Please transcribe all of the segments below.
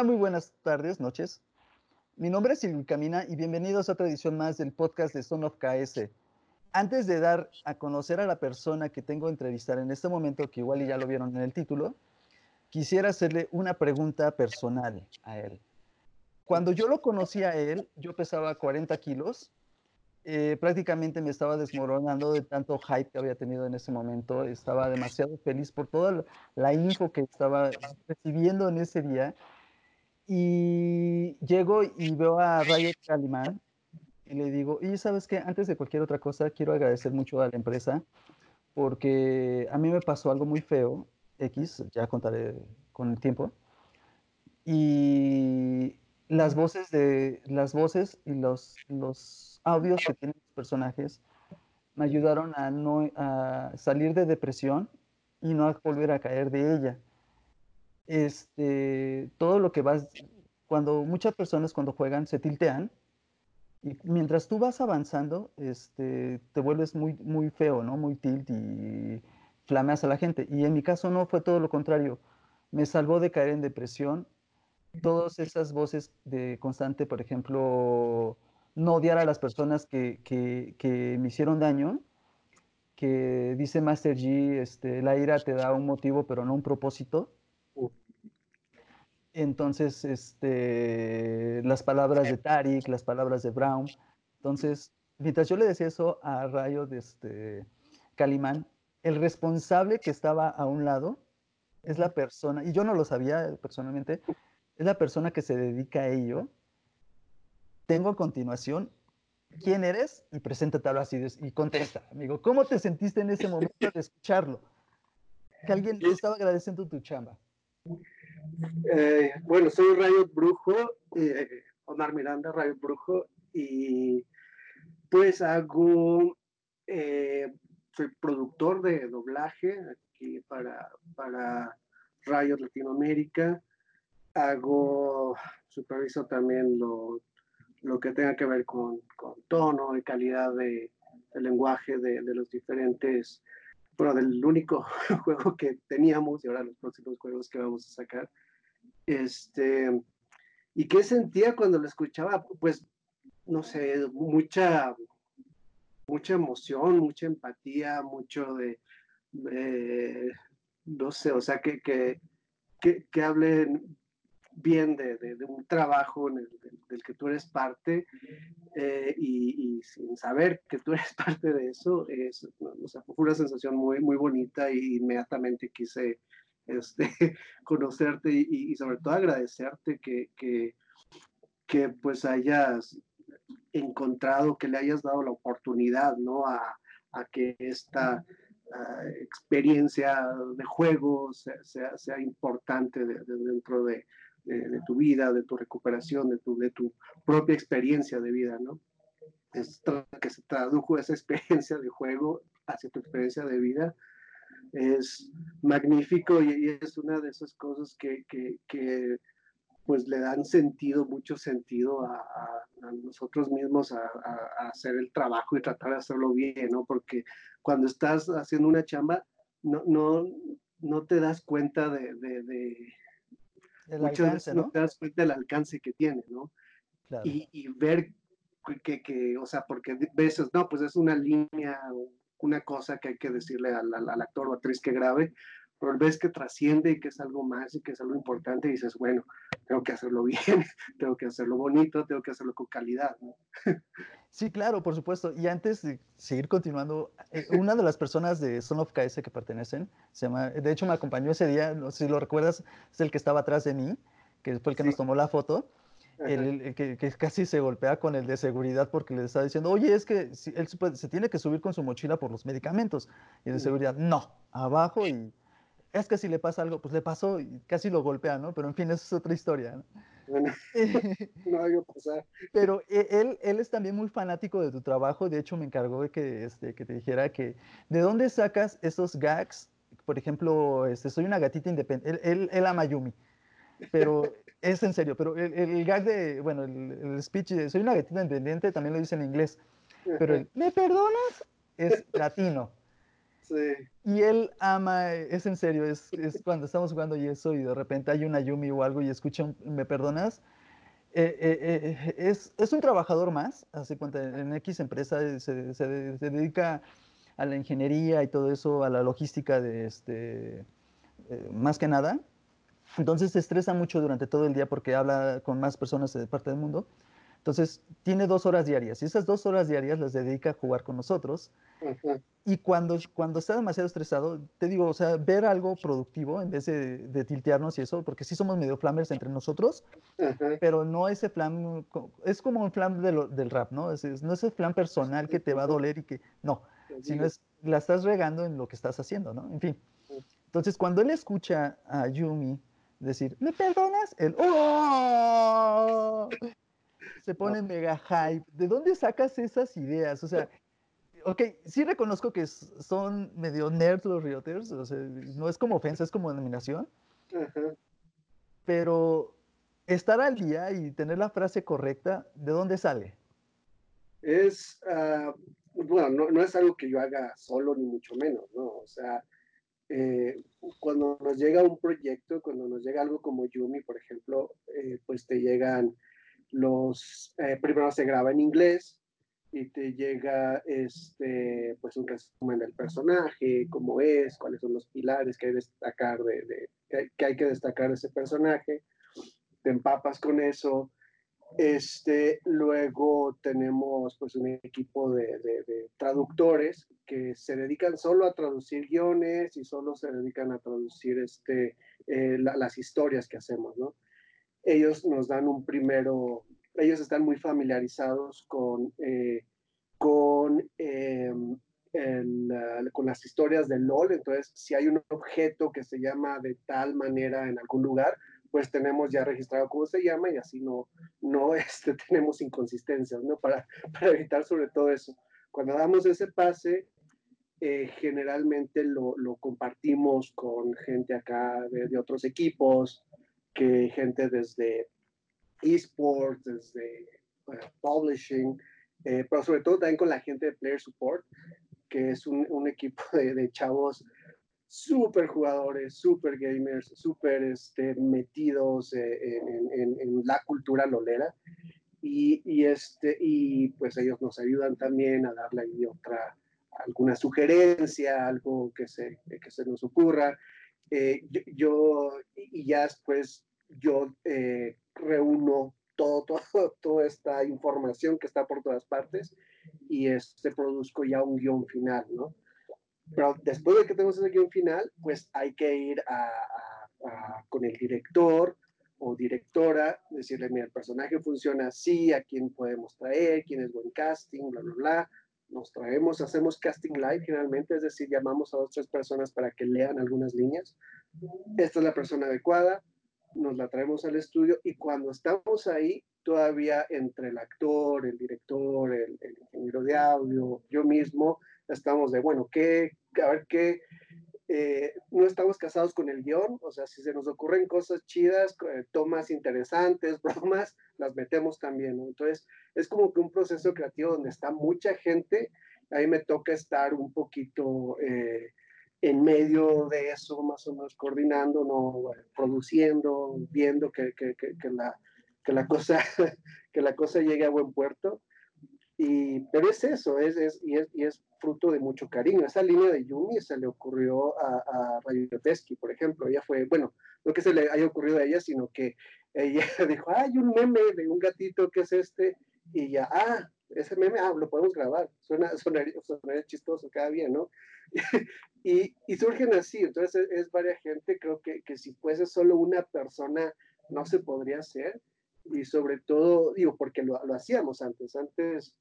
Hola, muy buenas tardes, noches. Mi nombre es Silvio Camina y bienvenidos a otra edición más del podcast de Son of KS. Antes de dar a conocer a la persona que tengo a entrevistar en este momento, que igual ya lo vieron en el título, quisiera hacerle una pregunta personal a él. Cuando yo lo conocí a él, yo pesaba 40 kilos eh, prácticamente me estaba desmoronando de tanto hype que había tenido en ese momento. Estaba demasiado feliz por toda la info que estaba recibiendo en ese día. Y llego y veo a Riot Calimán y le digo, y sabes qué, antes de cualquier otra cosa, quiero agradecer mucho a la empresa porque a mí me pasó algo muy feo, X, ya contaré con el tiempo. Y las voces de las voces y los, los audios que tienen los personajes me ayudaron a no a salir de depresión y no a volver a caer de ella. Este, todo lo que vas cuando muchas personas cuando juegan se tiltean y mientras tú vas avanzando, este, te vuelves muy muy feo, ¿no? Muy tilt y flameas a la gente. Y en mi caso no fue todo lo contrario. Me salvó de caer en depresión todas esas voces de constante, por ejemplo, no odiar a las personas que, que, me hicieron daño, que dice Master G, este, la ira te da un motivo pero no un propósito. Entonces, este, las palabras de Tarik, las palabras de Brown. Entonces, mientras yo le decía eso a Rayo de este, Calimán, el responsable que estaba a un lado es la persona, y yo no lo sabía personalmente, es la persona que se dedica a ello. Tengo a continuación quién eres y preséntate así y contesta, amigo. ¿Cómo te sentiste en ese momento de escucharlo? Que alguien te estaba agradeciendo tu chamba. Eh, bueno, soy Rayo Brujo, eh, Omar Miranda, Rayo Brujo, y pues hago, eh, soy productor de doblaje aquí para, para Rayo Latinoamérica. Hago, superviso también lo, lo que tenga que ver con, con tono y calidad de, lenguaje de, de, los diferentes, bueno, del único juego que teníamos y ahora los próximos juegos que vamos a sacar. Este, ¿Y qué sentía cuando lo escuchaba? Pues, no sé, mucha, mucha emoción, mucha empatía, mucho de, no sé, o sea, que, que, que, que hablen bien de, de, un trabajo en el, del, que tú eres parte eh, y, sin saber que tú eres parte de eso, es, o sea, fue una sensación muy, muy bonita y inmediatamente quise este, conocerte y, sobre todo agradecerte que, que, que, pues hayas encontrado, que le hayas dado la oportunidad, ¿no? A, a que esta experiencia de juego sea, sea, importante dentro de, de, tu vida, de tu recuperación, de tu, de tu propia experiencia de vida, ¿no? Es que se tradujo esa experiencia de juego hacia tu experiencia de vida es magnífico y, es una de esas cosas que, que, que, pues le dan sentido, mucho sentido a, a, nosotros mismos a, a, hacer el trabajo y tratar de hacerlo bien, ¿no? Porque cuando estás haciendo una chamba, no, no, no te das cuenta de, de muchas veces ¿no? te das cuenta del alcance que tiene, ¿no? Y, y, ver que, que, o sea, porque veces, no, pues es una línea, una cosa que hay que decirle al, al, actor o actriz que grabe, pero ves que trasciende y que es algo más y que es algo importante y dices, bueno, tengo que hacerlo bien, tengo que hacerlo bonito, tengo que hacerlo con calidad. ¿no? Sí, claro, por supuesto. Y antes de seguir continuando, eh, una de las personas de Son of KS que pertenecen, se llama, de hecho me acompañó ese día, no sé si lo recuerdas, es el que estaba atrás de mí, que fue el que nos tomó la foto. El, que, que, casi se golpea con el de seguridad porque le está diciendo, oye, es que si, él se, tiene que subir con su mochila por los medicamentos. Y el de seguridad, no, abajo y es que si le pasa algo, pues le pasó y casi lo golpea, ¿no? Pero en fin, esa es otra historia. ¿no? Bueno, no pasar. Pero e, él, él es también muy fanático de tu trabajo. De hecho, me encargó de que, este, que te dijera que de dónde sacas esos gags. Por ejemplo, este, soy una gatita independiente. Él, él, ama Yumi. Pero es en serio. Pero el, el gag de, bueno, el, el, speech de soy una gatita independiente también lo dice en inglés. Pero el, ¿me perdonas? Es latino. Y él ama, es en serio, es, es, cuando estamos jugando y eso, y de repente hay una Yumi o algo y escucha, ¿me perdonas? Eh, eh, eh, es, es, un trabajador más, hace cuenta, en X empresa se, se, se, dedica a la ingeniería y todo eso, a la logística de este, más que nada. Entonces se estresa mucho durante todo el día porque habla con más personas de parte del mundo. Entonces, tiene dos horas diarias y esas dos horas diarias las dedica a jugar con nosotros. Y cuando, cuando está demasiado estresado, te digo, o sea, ver algo productivo en vez de, de tiltearnos y eso, porque sí somos medio flamers entre nosotros, pero no ese flam, es como un flam de lo, del rap, ¿no? Es, no es el flam personal que te va a doler y que, no, sino es, la estás regando en lo que estás haciendo, ¿no? En fin. Entonces, cuando él escucha a Yumi decir, ¿me perdonas? Él, ¡oh! Se pone mega hype. ¿De dónde sacas esas ideas? O sea, ok, sí reconozco que son medio nerds los Rioters, o sea, no es como ofensa, es como denominación. Pero estar al día y tener la frase correcta, ¿de dónde sale? Es, uh, bueno, no, no, es algo que yo haga solo, ni mucho menos, ¿no? O sea, eh, cuando nos llega un proyecto, cuando nos llega algo como Yumi, por ejemplo, eh, pues te llegan los, eh, primero se graba en inglés y te llega este, pues un resumen del personaje, cómo es, cuáles son los pilares que hay, destacar de, que hay que destacar de ese personaje, te empapas con eso, este, luego tenemos pues un equipo de, de, traductores que se dedican solo a traducir guiones y solo se dedican a traducir este, eh, las historias que hacemos, ¿no? Ellos nos dan un primero, ellos están muy familiarizados con, eh, con, em, con las historias de LOL, entonces si hay un objeto que se llama de tal manera en algún lugar, pues tenemos ya registrado cómo se llama y así no, no este, tenemos inconsistencias, ¿no? Para, para evitar sobre todo eso. Cuando damos ese pase, eh, generalmente lo, lo, compartimos con gente acá de, de otros equipos, que gente desde esports, desde publishing, eh, pero sobre todo también con la gente de Player Support, que es un, un equipo de, de chavos súper jugadores, súper gamers, súper este, metidos eh, en, en, en, la cultura lolera. Y, y, este, y pues ellos nos ayudan también a darle ahí otra, alguna sugerencia, algo que se, que se nos ocurra. Eh, yo, yo, y ya después yo eh, reúno todo, todo, toda esta información que está por todas partes y este, produzco ya un guion final, ¿no? Pero después de que tenemos ese guion final, pues hay que ir a, a, a, con el director o directora, decirle, mira, el personaje funciona así, a quién podemos traer, quién es buen casting, bla, bla, bla. Nos traemos, hacemos casting live generalmente, es decir, llamamos a dos, tres personas para que lean algunas líneas. Esta es la persona adecuada, nos la traemos al estudio y cuando estamos ahí, todavía entre el actor, el director, el, el ingeniero de audio, yo mismo, estamos de, bueno, ¿qué? A ver qué. Eh, no estamos casados con el guion, o sea, si se nos ocurren cosas chidas, eh, tomas interesantes, bromas, las metemos también, ¿no? Entonces, es como que un proceso creativo donde está mucha gente, ahí me toca estar un poquito eh, en medio de eso, más o menos coordinando, ¿no? produciendo, viendo que, que, que, que la, la, cosa, que la cosa llegue a buen puerto. Y, pero es eso, es, es, y, es, y es fruto de mucho cariño. Esa línea de Yumi se le ocurrió a, a Rayotesky, por ejemplo. Ella fue, bueno, no que se le haya ocurrido a ella, sino que ella dijo, hay un meme de un gatito que es este, y ya, ah, ese meme, ah, lo podemos grabar, suena, sonaría, sonaría chistoso, cada bien, ¿no? y, y, surgen así, entonces es, es varias gente, creo que, que, si fuese solo una persona no se podría hacer, y sobre todo, digo, porque lo, lo hacíamos antes, antes,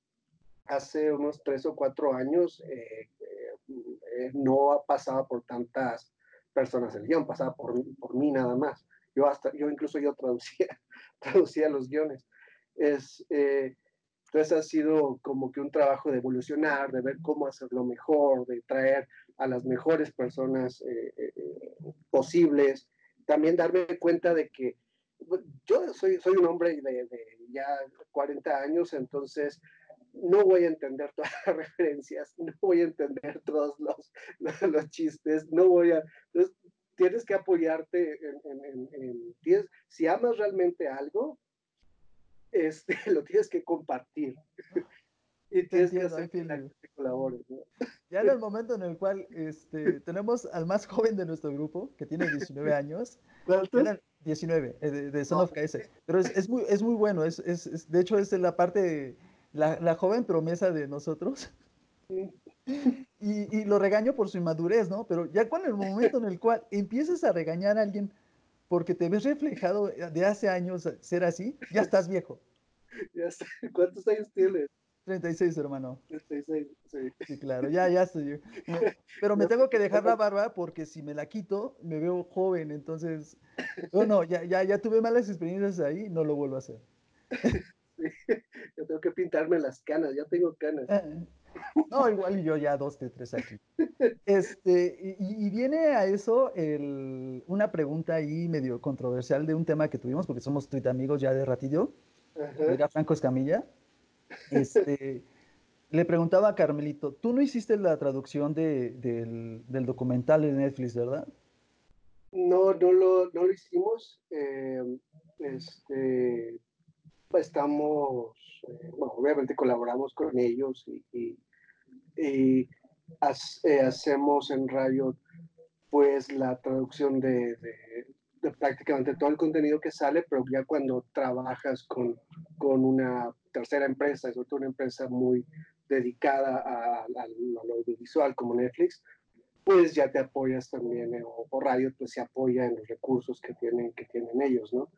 hace unos tres o cuatro años, eh, eh, no pasaba por tantas personas el guion, pasaba por, por mí nada más. Yo hasta, yo incluso yo traducía, traducía los guiones. Es, eh, entonces ha sido como que un trabajo de evolucionar, de ver cómo hacerlo mejor, de traer a las mejores personas eh, eh, posibles. También darme cuenta de que yo soy, soy un hombre de, de, ya 40 años, entonces no voy a entender todas las referencias, no voy a entender todos los, los, chistes, no voy a... Entonces, tienes que apoyarte en... en, si amas realmente algo, este, lo tienes que compartir. y tienes que hacer que, colabores. Ya en el momento en el cual este, tenemos al más joven de nuestro grupo, que tiene 19 años. ¿Cuántos? 19, eh, de, Son of KS. Pero es, es, muy, es muy bueno, es, es, de hecho es la parte, la, la joven promesa de nosotros. Y, y, lo regaño por su inmadurez, ¿no? Pero ya cuando el momento en el cual empiezas a regañar a alguien porque te ves reflejado de hace años ser así, ya estás viejo. Ya ¿Cuántos años tienes? 36, hermano. 36, sí. Sí, claro, ya, ya estoy. Pero me tengo que dejar la barba porque si me la quito, me veo joven. Entonces, no, no, ya, ya, ya tuve malas experiencias ahí, no lo vuelvo a hacer. Yo tengo que pintarme las canas, ya tengo canas. Ah, no, igual yo ya dos de tres aquí. Este, y, viene a eso el, una pregunta ahí medio controversial de un tema que tuvimos, porque somos tuit amigos ya de ratillo. Era Franco Escamilla. Este, le preguntaba a Carmelito, tú no hiciste la traducción de, del, del, documental de Netflix, ¿verdad? No, no lo, no lo hicimos. Eh, este, estamos, eh, bueno, obviamente colaboramos con ellos y, y, eh, hacemos en radio pues la traducción de, de, prácticamente todo el contenido que sale, pero ya cuando trabajas con, con una tercera empresa, sobre todo una empresa muy dedicada al audiovisual como Netflix, pues ya te apoyas también, eh, o, radio pues se apoya en los recursos que tienen, que tienen ellos, ¿no?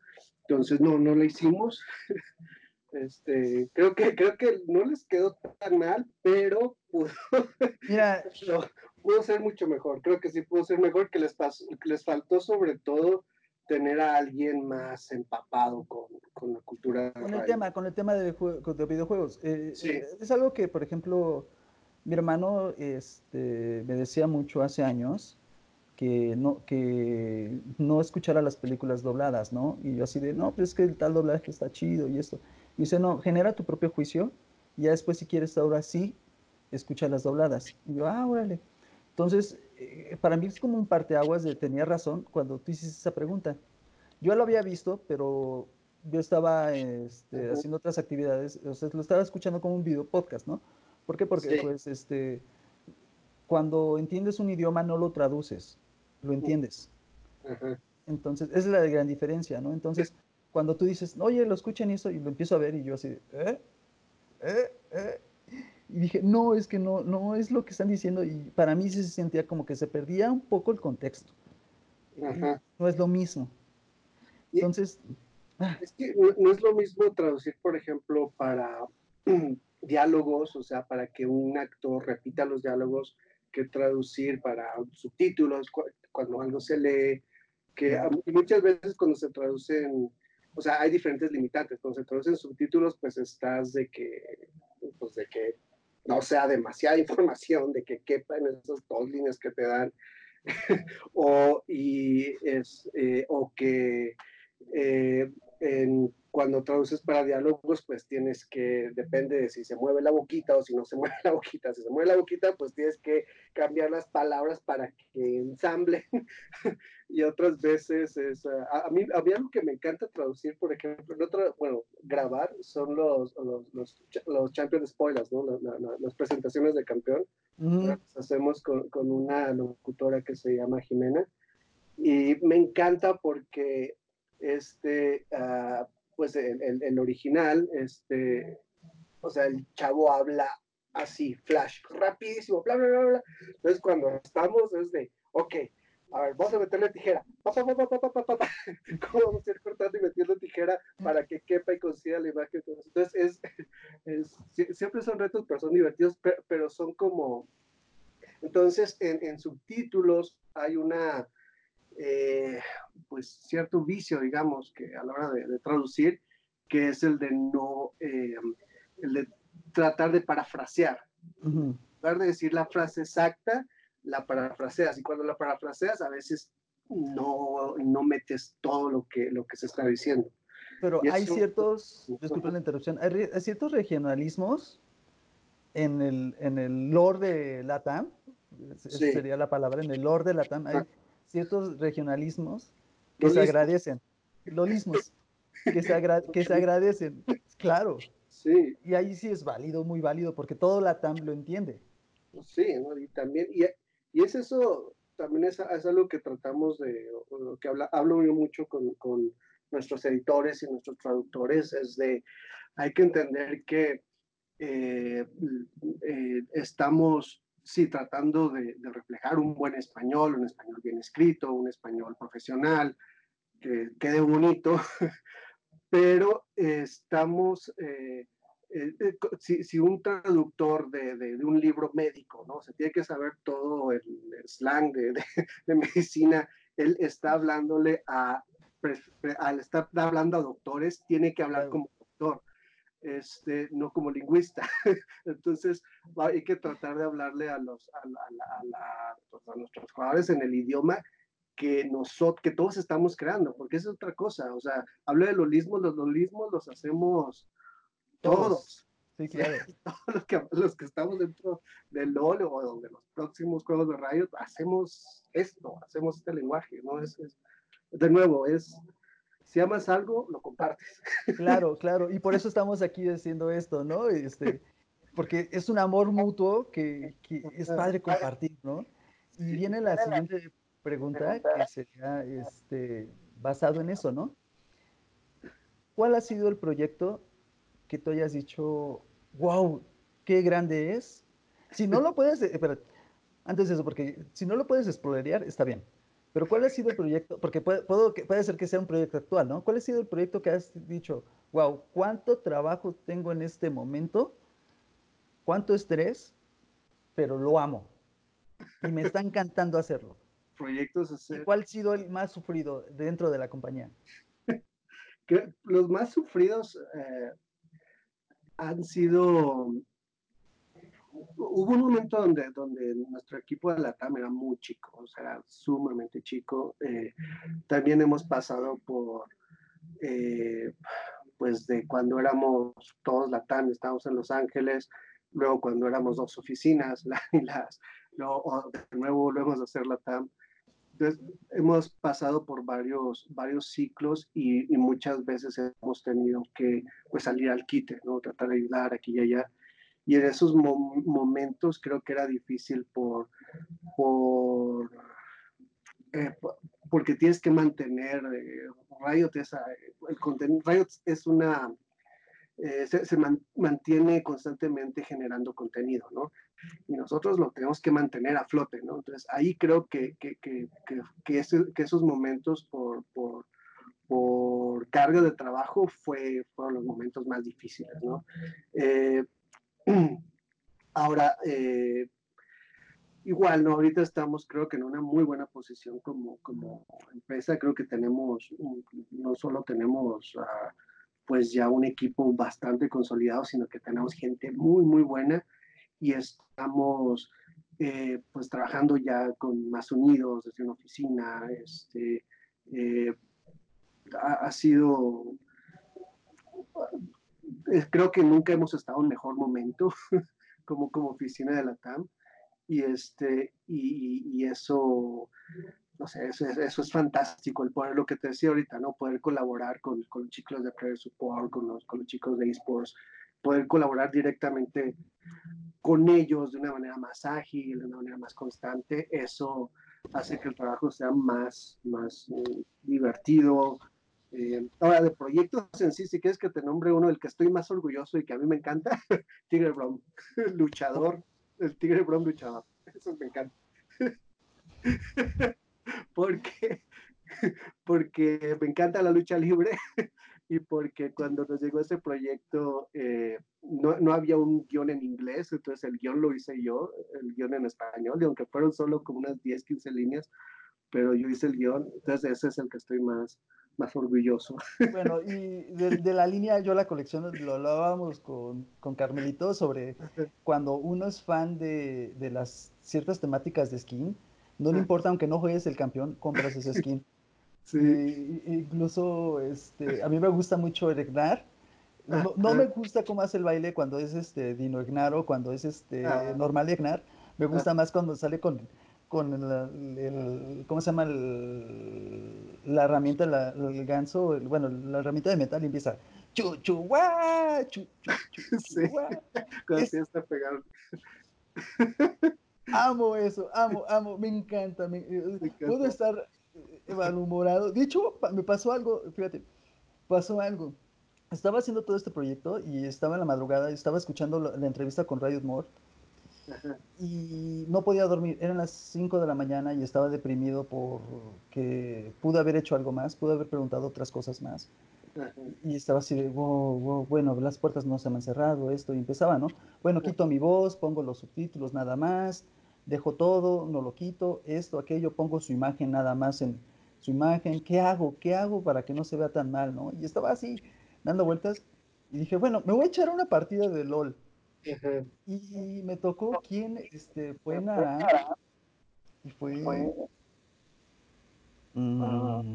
Entonces, no, no lo hicimos. Este, creo que, creo que no les quedó tan mal, pero pudo, Mira, pudo ser mucho mejor. Creo que sí pudo ser mejor, que les, pasó, que les faltó sobre todo tener a alguien más empapado con, con la cultura. Con el tema, con el tema de, de videojuegos. Eh, sí. Eh, es algo que, por ejemplo, mi hermano este, me decía mucho hace años que no, que no escuchara las películas dobladas, ¿no? Y yo así de, no, pues es que el tal doblaje está chido y esto. Y dice, no, genera tu propio juicio y ya después si quieres ahora sí, escucha las dobladas. Y yo, ah, órale. Entonces, eh, para mí es como un parteaguas de tenía razón cuando tú hiciste esa pregunta. Yo lo había visto, pero yo estaba este, haciendo otras actividades, o sea, lo estaba escuchando como un video podcast, ¿no? ¿Por qué? Porque pues este, cuando entiendes un idioma no lo traduces, lo entiendes. Entonces, esa es la gran diferencia, ¿no? Entonces, cuando tú dices, oye, lo escuchan eso, y lo empiezo a ver, y yo así, ¿eh? ¿eh? ¿eh? Y dije, no, es que no, no es lo que están diciendo, y para mí se sentía como que se perdía un poco el contexto. No es lo mismo. Entonces... Ah. Es que no es lo mismo traducir, por ejemplo, para diálogos, o sea, para que un actor repita los diálogos, que traducir para subtítulos cuando algo se lee, que muchas veces cuando se traducen, o sea, hay diferentes limitantes, cuando se traducen subtítulos, pues estás de que, pues de que no sea demasiada información, de que quepa en esas dos líneas que te dan, o, y es, eh, o que eh, en cuando traduces para diálogos, pues tienes que, depende de si se mueve la boquita o si no se mueve la boquita. Si se mueve la boquita, pues tienes que cambiar las palabras para que ensamblen. y otras veces es, a, mí, a mí algo que me encanta traducir, por ejemplo, bueno, grabar, son los, los, los, los champion spoilers, ¿no? las presentaciones de campeón. Las hacemos con, con una locutora que se llama Jimena. Y me encanta porque este, uh, pues el, el, original, este, o sea, el chavo habla así, flash, rapidísimo, bla, bla, bla, bla. Entonces cuando estamos es de, ok, a ver, vamos a meterle tijera. Pa, pa, pa, ¿Cómo vamos a ir cortando y metiendo tijera para que quepa y consiga la imagen? Entonces, es, es, siempre son retos, pero son divertidos, pero, son como... Entonces, en, en subtítulos hay una, eh, pues cierto vicio, digamos, que a la hora de, traducir, que es el de no, eh, el de tratar de parafrasear. En lugar de decir la frase exacta, la parafraseas. Y cuando la parafraseas, a veces no, no metes todo lo que, lo que se está diciendo. Pero hay ciertos, disculpen la interrupción, hay, ciertos regionalismos en el, en el lore de Latam, sería la palabra, en el lore de Latam hay ciertos regionalismos que se agradecen, lolismos, que se, que se agradecen, claro. Sí. Y ahí sí es válido, muy válido, porque todo Latam lo entiende. Sí, y también, y, y, es eso, también es, es, algo que tratamos de, lo que habla, hablo yo mucho con, con nuestros editores y nuestros traductores, es de, hay que entender que eh, eh, estamos, sí, tratando de, reflejar un buen español, un español bien escrito, un español profesional, que quede bonito, pero estamos, eh, si, un traductor de, un libro médico, ¿no? Se tiene que saber todo el, slang de, de, medicina, él está hablándole a, al estar hablando a doctores, tiene que hablar como doctor este, no como lingüista. Entonces, hay que tratar de hablarle a, los, a, pues, a, nuestros jugadores en el idioma que, nosotros, que todos estamos creando, porque es otra cosa. O sea, hablo de lolismos, los lolismos los hacemos todos. Sí, claro. Todos los que, los que estamos dentro del LOL o de los próximos juegos de radio, hacemos esto, hacemos este lenguaje, ¿no? es de nuevo, es si amas algo, lo compartes. Claro, claro, y por eso estamos aquí diciendo esto, ¿no? Este, porque es un amor mutuo que, que es padre compartir, ¿no? Y viene la siguiente pregunta que sería este, basado en eso, ¿no? ¿Cuál ha sido el proyecto que tú hayas dicho, wow, qué grande es? Si no lo puedes, eh, espera, antes de eso, porque si no lo puedes explorar, está bien. Pero ¿cuál ha sido el proyecto? Porque puede, puede ser que sea un proyecto actual, ¿no? ¿Cuál ha sido el proyecto que has dicho, wow, cuánto trabajo tengo en este momento, cuánto estrés, pero lo amo y me está encantando hacerlo? Proyectos hacer... ¿Cuál ha sido el más sufrido dentro de la compañía? los más sufridos eh, han sido hubo un momento donde, donde nuestro equipo de la TAM era muy chico, o sea, era sumamente chico. Eh, también hemos pasado por, eh, pues de cuando éramos todos la TAM, estábamos en Los Ángeles, luego cuando éramos dos oficinas, las, luego de nuevo volvemos a hacer la TAM. Entonces, hemos pasado por varios, varios ciclos y, y, muchas veces hemos tenido que pues, salir al quite, ¿no? tratar de ayudar aquí y allá y en esos momentos creo que era difícil por, por eh, porque tienes que mantener eh, Riot contenido Riot es una eh, se, mantiene constantemente generando contenido, ¿no? Y nosotros lo tenemos que mantener a flote, ¿no? Entonces ahí creo que, que, que, esos momentos por, por, por, carga de trabajo fue, fueron los momentos más difíciles, ¿no? Ahora, eh, igual, ¿no? Ahorita estamos, creo que en una muy buena posición como, como empresa. Creo que tenemos, no solo tenemos, uh, pues ya un equipo bastante consolidado, sino que tenemos gente muy, muy buena y estamos, eh, pues, trabajando ya con más unidos desde una oficina. Este, eh, ha, ha sido creo que nunca hemos estado en mejor momento como, como oficina de la TAM. Y, este, y, y eso, no sé, eso, eso, es fantástico, el poder, lo que te decía ahorita, ¿no? Poder colaborar con, con los chicos de Player Support, con los, con los chicos de esports, poder colaborar directamente con ellos de una manera más ágil, de una manera más constante, eso hace que el trabajo sea más, más eh, divertido, eh, ahora, de proyectos en sí, si quieres que te nombre uno del que estoy más orgulloso y que a mí me encanta, Tigre Brown, luchador, el Tigre Brown luchador, eso me encanta. porque, porque me encanta la lucha libre y porque cuando nos llegó ese proyecto eh, no, no, había un guion en inglés, entonces el guion lo hice yo, el guion en español, y aunque fueron solo como unas 10, 15 líneas, pero yo hice el guion, entonces ese es el que estoy más, más orgulloso. Bueno, y de, la línea Yo la colección lo hablábamos con, con, Carmelito sobre cuando uno es fan de, de, las ciertas temáticas de skin, no le importa aunque no juegues el campeón, compras ese skin. Sí. incluso este, a mí me gusta mucho Eregnar No, me gusta cómo hace el baile cuando es este Dino Ignaro, cuando es este ah. Normal Ignar. Me gusta ah. más cuando sale con, con el, ¿cómo se llama? la herramienta, el ganso, bueno, la herramienta de metal y empieza chu, chu, chu, sí. Cuando es, está pegado. Amo eso, amo, amo, me encanta. Me, eh, puedo estar eh, malhumorado. De hecho, me pasó algo, fíjate, pasó algo. Estaba haciendo todo este proyecto y estaba en la madrugada, estaba escuchando la, entrevista con Radio Moore y no podía dormir. Eran las 5 de la mañana y estaba deprimido porque pude haber hecho algo más, pude haber preguntado otras cosas más. Y estaba así de, bueno, las puertas no se me han cerrado, esto, y empezaba, ¿no? Bueno, quito mi voz, pongo los subtítulos nada más, dejo todo, no lo quito, esto, aquello, pongo su imagen nada más en su imagen, ¿qué hago? ¿Qué hago para que no se vea tan mal, ¿no? Y estaba así, dando vueltas, y dije, bueno, me voy a echar una partida de LOL. Y me tocó quién este, fue Nara, y fue... Mm,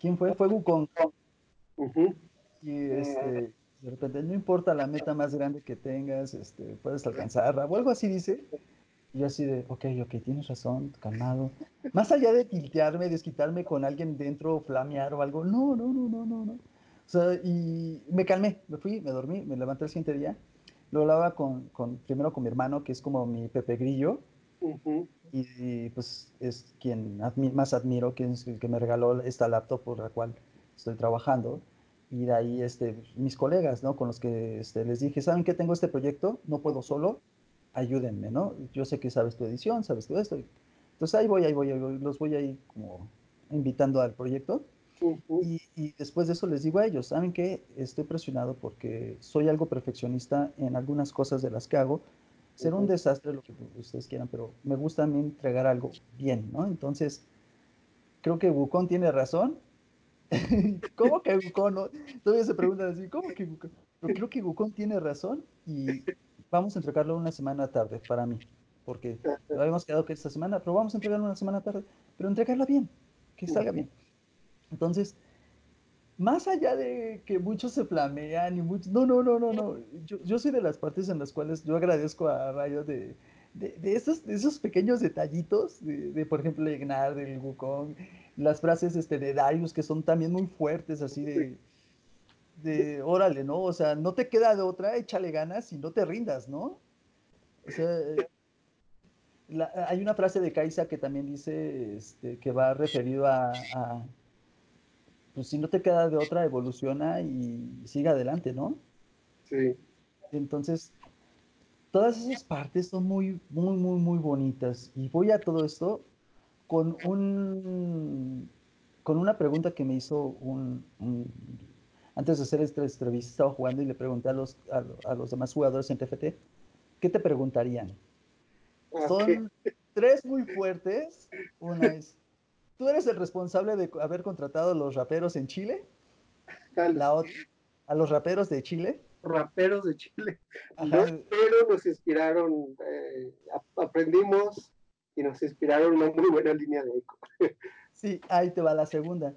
¿Quién fue? Fue Wukong. Y este, de repente, no importa la meta más grande que tengas, este, puedes alcanzarla, o algo así dice. Y yo así de, ok, ok, tienes razón, calmado. Más allá de tiltearme, desquitarme con alguien dentro, flamear o algo, no, no, no, no, no, no. Sea, y me calmé, me fui, me dormí, me levanté el siguiente día. Lo hablaba con, con, primero con mi hermano, que es como mi Pepe Grillo y, pues es quien más admiro, quien es el que me regaló esta laptop por la cual estoy trabajando. Y de ahí este, mis colegas, ¿no? Con los que este, les dije, ¿saben que tengo este proyecto? No puedo solo, ayúdenme, ¿no? Yo sé que sabes tu edición, sabes todo esto. Entonces ahí voy, ahí voy, ahí voy los voy ahí como invitando al proyecto. Y, y, después de eso les digo a ellos, ¿saben que Estoy presionado porque soy algo perfeccionista en algunas cosas de las que hago, ser un desastre, lo que ustedes quieran, pero me gusta a mí entregar algo bien, ¿no? Entonces, creo que Wukong tiene razón. ¿Cómo que Wukong no? Todavía se preguntan así, ¿cómo que Wukong? Pero creo que Wukong tiene razón y vamos a entregarlo una semana tarde para mí, porque habíamos quedado que esta semana, pero vamos a entregarlo una semana tarde, pero entregarla bien, que salga bien. Entonces, más allá de que muchos se flamean y muchos... No, no, no, no, no. Yo, yo soy de las partes en las cuales yo agradezco a Rayo de, de, de, esos, de esos pequeños detallitos, de, de por ejemplo, de Gnar, del Wukong, las frases este, de Darius que son también muy fuertes, así de, de, órale, ¿no? O sea, no te queda de otra, échale ganas y no te rindas, ¿no? O sea, hay una frase de Kaisa que también dice este, que va referido a pues si no te queda de otra, evoluciona y sigue adelante, ¿no? Sí. Entonces, todas esas partes son muy, muy, muy, muy bonitas. Y voy a todo esto con un con una pregunta que me hizo un, antes de hacer esta entrevista, estaba jugando y le pregunté a los, a, los demás jugadores en TFT, ¿qué te preguntarían? Son tres muy fuertes. Una es, ¿Tú eres el responsable de haber contratado a los raperos en Chile? La ¿A los raperos de Chile? Raperos de Chile. pero nos inspiraron, eh, aprendimos y nos inspiraron una muy buena línea de eco. sí, ahí te va la segunda.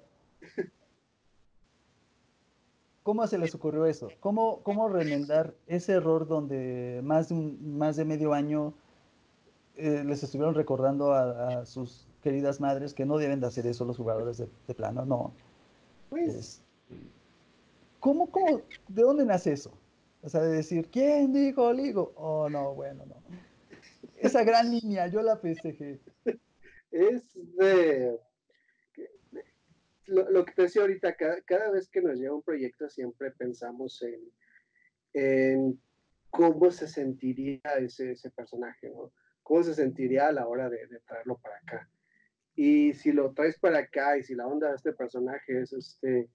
¿Cómo se les ocurrió eso? ¿Cómo, cómo remendar ese error donde más de, más de medio año eh, les estuvieron recordando a, sus queridas madres que no deben de hacer eso los jugadores de, plano, no. Pues, ¿cómo, cómo, de dónde nace eso? O sea, de decir, ¿quién dijo Ligo? Oh, no, bueno, no. Esa gran línea, yo la festejé. Es de... Lo, que te decía ahorita, cada, vez que nos llega un proyecto siempre pensamos en, en cómo se sentiría ese, ese personaje, ¿no? ¿Cómo se sentiría a la hora de, de traerlo para acá? Y si lo traes para acá y si la onda de este personaje es este,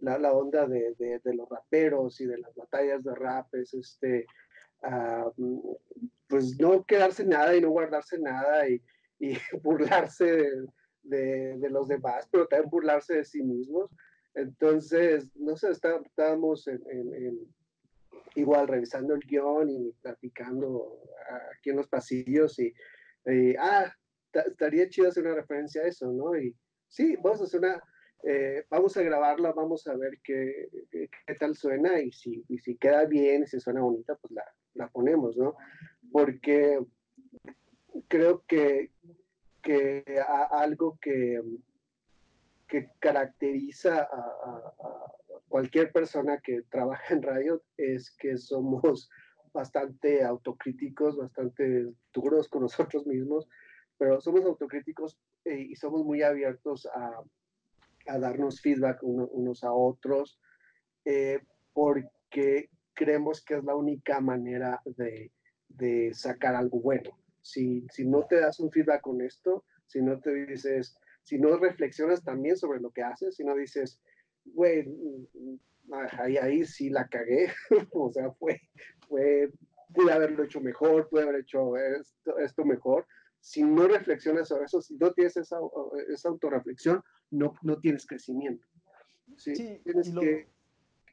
la, la onda de, de, de, los raperos y de las batallas de rap, es este, uh, pues no quedarse nada y no guardarse nada y, y burlarse de, de, los demás, pero también burlarse de sí mismos. Entonces, no sé, está, estábamos en, en, igual revisando el guion y platicando aquí en los pasillos y, y ah, estaría chido hacer una referencia a eso, ¿no? Y sí, vamos a hacer una, eh, vamos a grabarla, vamos a ver qué, qué, tal suena y si, y si queda bien si suena bonita, pues la, la ponemos, ¿no? Porque creo que, que algo que, que caracteriza a, cualquier persona que trabaja en radio es que somos bastante autocríticos, bastante duros con nosotros mismos, pero somos autocríticos eh, y somos muy abiertos a, a darnos feedback unos a otros, eh, porque creemos que es la única manera de, de sacar algo bueno. Si, si, no te das un feedback con esto, si no te dices, si no reflexionas también sobre lo que haces, si no dices, güey, mm, ahí, ahí sí la cagué, o sea, fue, fue, pude haberlo hecho mejor, pude haber hecho esto, esto mejor. Si no reflexionas sobre eso, si no tienes esa, esa autorreflexión, no, no tienes crecimiento. ¿sí? tienes que,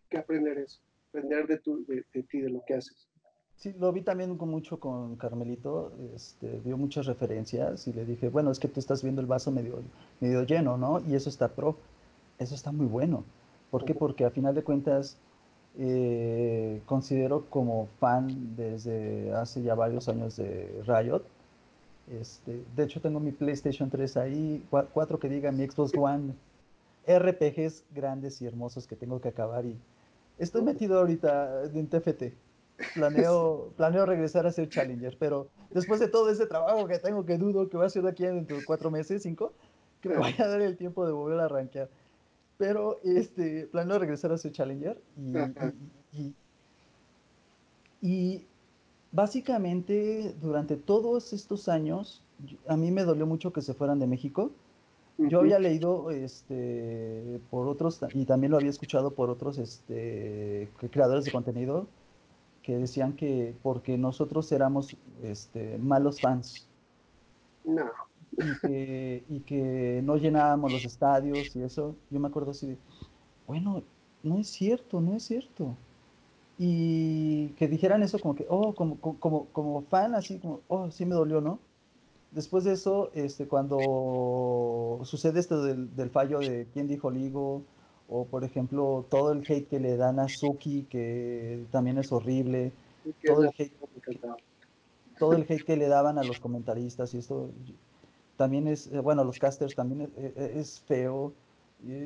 que, aprender eso, aprender de, tu, de, de, ti, de lo que haces. Sí, lo vi también con mucho con Carmelito, este, dio muchas referencias y le dije, bueno, es que tú estás viendo el vaso medio, medio lleno, ¿no? Y eso está pro, eso está muy bueno. ¿Por qué? Porque a final de cuentas eh, considero como fan desde hace ya varios años de Riot. Este, de hecho, tengo mi PlayStation 3 ahí, cuatro que diga mi Xbox One, RPGs grandes y hermosos que tengo que acabar y estoy metido ahorita en TFT. Planeo, planeo regresar a ser Challenger, pero después de todo ese trabajo que tengo, que dudo que va a ser de aquí dentro de cuatro meses, cinco, que me vaya a dar el tiempo de volver a arranquear. Pero este, planeo regresar a ser Challenger y, y, y, básicamente durante todos estos años, a mí me dolió mucho que se fueran de México. Yo había leído este, por otros, y también lo había escuchado por otros este, creadores de contenido, que decían que porque nosotros éramos este, malos fans. No y que, y que no llenábamos los estadios y eso, yo me acuerdo así de, bueno, no es cierto, no es cierto. Y que dijeran eso como que, oh, como, como, como fan, así como, oh, sí me dolió, ¿no? Después de eso, este, cuando sucede esto del, del fallo de quién dijo Ligo, o por ejemplo, todo el hate que le dan a Suki, que también es horrible, todo el hate, todo el hate que le daban a los comentaristas y esto, también es, eh, bueno, los casters también es, eh, es, feo.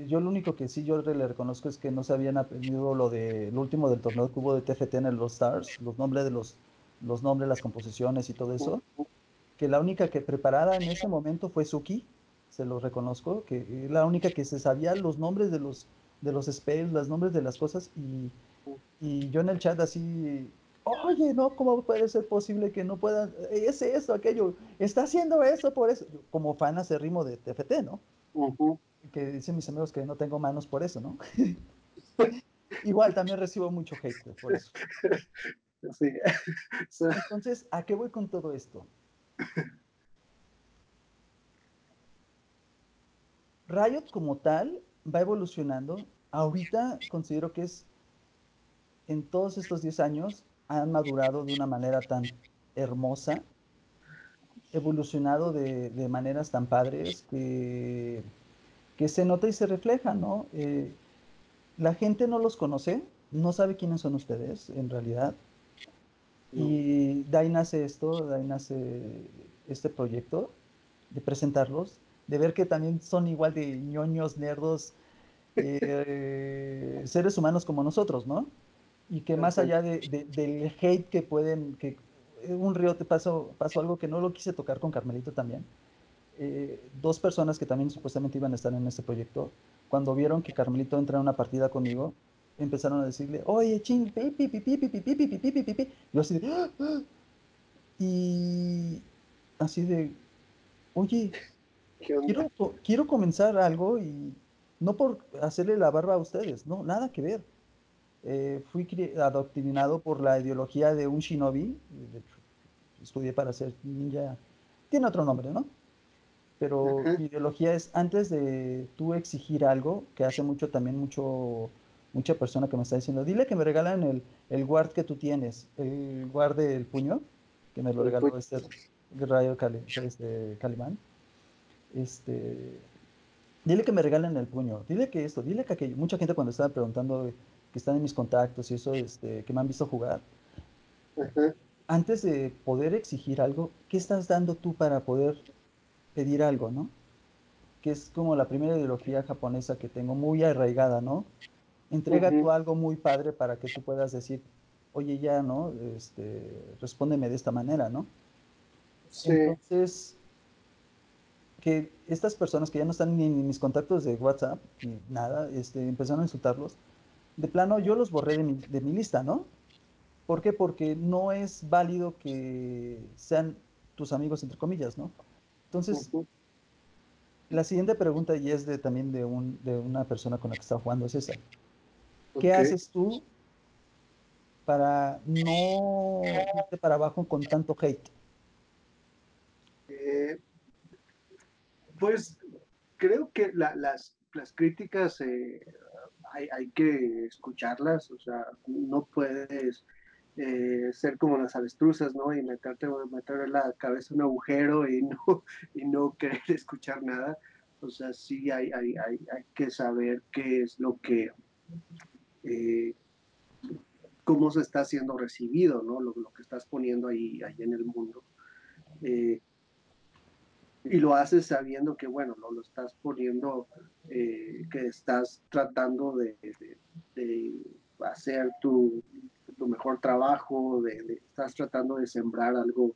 Yo lo único que sí yo le reconozco es que no se habían aprendido lo de lo último del torneo que hubo de TFT en el Los Stars, los nombres de los, los nombres, las composiciones y todo eso. Que la única que preparada en ese momento fue Suki, se lo reconozco, que la única que se sabía los nombres de los, de los spells, los nombres de las cosas y, y yo en el chat así oye, no, ¿cómo puede ser posible que no puedan, es eso, aquello, está haciendo eso por eso, como fan hace ritmo de TFT, ¿no? Que dicen mis amigos que no tengo manos por eso, ¿no? Igual también recibo mucho hate por eso. Sí. Entonces, ¿a qué voy con todo esto? Riot como tal va evolucionando. Ahorita considero que es en todos estos 10 años han madurado de una manera tan hermosa, evolucionado de, de maneras tan padres que, que, se nota y se refleja, ¿no? Eh, la gente no los conoce, no sabe quiénes son ustedes en realidad. Y de ahí nace esto, de ahí nace este proyecto, de presentarlos, de ver que también son igual de ñoños, nerdos, eh, seres humanos como nosotros, ¿no? y que más allá de, del hate que pueden, que un río te pasó, pasó algo que no lo quise tocar con Carmelito también. Eh, dos personas que también supuestamente iban a estar en este proyecto, cuando vieron que Carmelito entra en una partida conmigo, empezaron a decirle, oye, ching, pipi, pipi, pipi, pipi, pipi, pipi, pipi. Yo así de, ¡Ah! y así de, oye, quiero, quiero comenzar algo y no por hacerle la barba a ustedes, no, nada que ver eh, fui adoctrinado por la ideología de un shinobi, estudié para ser ninja, tiene otro nombre, ¿no? Pero mi ideología es antes de tú exigir algo, que hace mucho también mucho mucha persona que me está diciendo, dile que me regalan el, el guard que tú tienes, el guard del puño, que me lo regaló este rayo Cali, este Calimán. Este, dile que me regalen el puño, dile que esto, dile que aquello. Mucha gente cuando estaba preguntando que están en mis contactos y eso, este, que me han visto jugar. Antes de poder exigir algo, ¿qué estás dando tú para poder pedir algo, no? Que es como la primera ideología japonesa que tengo muy arraigada, ¿no? Entrega tú algo muy padre para que tú puedas decir, oye, ya, ¿no? Este, respóndeme de esta manera, ¿no? Sí. Entonces, que estas personas que ya no están ni en mis contactos de WhatsApp, ni nada, este, empezaron a insultarlos, de plano yo los borré de mi, de mi lista, ¿no? ¿Por qué? Porque no es válido que sean tus amigos, entre comillas, ¿no? Entonces, la siguiente pregunta, y es de, también de, un, de una persona con la que está jugando, es esa. ¿Qué haces tú para no irte para abajo con tanto hate? Eh, pues creo que las, las críticas eh, hay, hay, que escucharlas, o sea, no puedes eh, ser como las avestruzas, ¿no? Y meterte, meter en la cabeza un agujero y no, y no querer escuchar nada. O sea, sí hay, hay, hay, hay que saber qué es lo que, eh, cómo se está siendo recibido, ¿no? Lo, lo, que estás poniendo ahí, ahí en el mundo. Eh, y lo haces sabiendo que, bueno, no lo estás poniendo, eh, que estás tratando de, hacer tu, mejor trabajo, de, estás tratando de sembrar algo,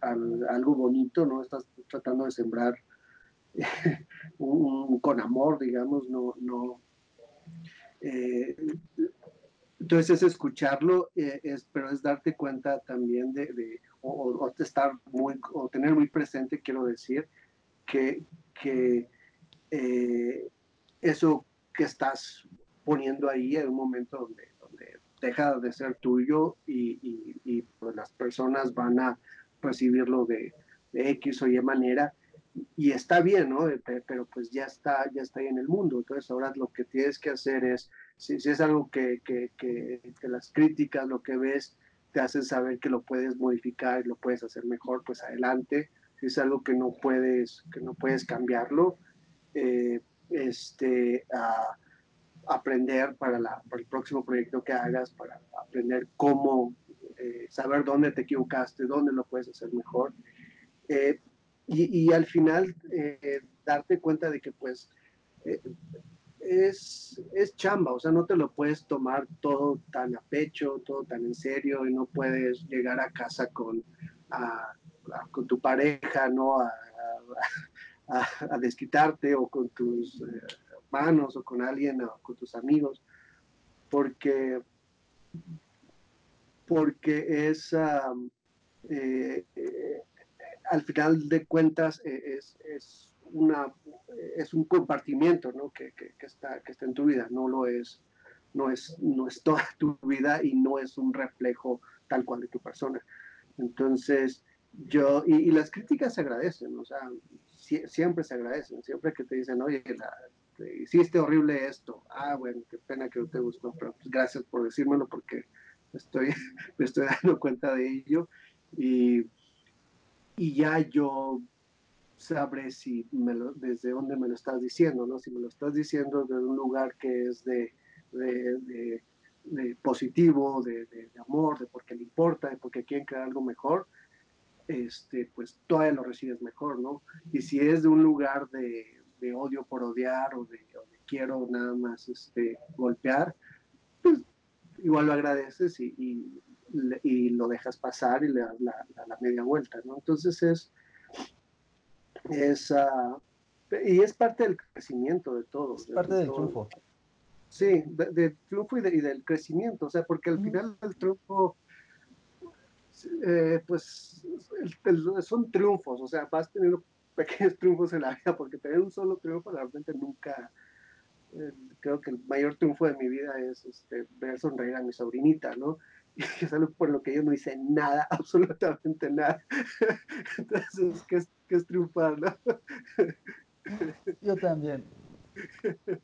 algo bonito, ¿no? Estás tratando de sembrar con amor, digamos, no, no. Eh, entonces es escucharlo, eh, pero es darte cuenta también de, estar muy, o tener muy presente, quiero decir, que, que eh, eso que estás poniendo ahí en un momento donde deja de ser tuyo y, y, pues las personas van a recibirlo de, de, X o Y manera y está bien, ¿no? Pero pues ya está, ya está ahí en el mundo. Entonces ahora lo que tienes que hacer es, si, es algo que, que, que, las críticas, lo que ves, te hacen saber que lo puedes modificar y lo puedes hacer mejor, pues adelante. Si es algo que no puedes, que no puedes cambiarlo, eh, este, aprender para, la, para, el próximo proyecto que hagas, para aprender cómo, eh, saber dónde te equivocaste, dónde lo puedes hacer mejor. Eh, y, y, al final darte cuenta de que pues es, es chamba, o sea, no te lo puedes tomar todo tan a pecho, todo tan en serio y no puedes llegar a casa con, con tu pareja, ¿no? A, a, desquitarte o con tus eh, manos o con alguien o con tus amigos, porque, porque es, eh, eh, al final de cuentas, es, es una, es un compartimiento ¿no? que, está, que está en tu vida, no lo es, no es, no es toda tu vida y no es un reflejo tal cual de tu persona. Entonces, yo, y, las críticas se agradecen, o sea, siempre se agradecen, siempre que te dicen, oye, hiciste horrible esto, ah, bueno, qué pena que no te gustó, pero pues gracias por decírmelo porque estoy, me estoy dando cuenta de ello y, y ya yo sabré si me lo, desde dónde me lo estás diciendo, ¿no? Si me lo estás diciendo de un lugar que es de, de, de, positivo, de, amor, de porque le importa, de porque quieren crear algo mejor, este, pues todavía lo recibes mejor, ¿no? Y si es de un lugar de, odio por odiar o de, quiero nada más este, golpear, pues igual lo agradeces y, y, y lo dejas pasar y le das la, la media vuelta, ¿no? Entonces es es, y es parte del crecimiento de todo. Es parte del triunfo. Sí, del triunfo y, del crecimiento, o sea, porque al final el triunfo, eh, pues, son triunfos, o sea, vas teniendo pequeños triunfos en la vida, porque tener un solo triunfo realmente nunca, eh, creo que el mayor triunfo de mi vida es este, ver sonreír a mi sobrinita, ¿no? y es algo por lo que yo no hice nada, absolutamente nada. Entonces, ¿qué es, qué es triunfar, no? Yo también.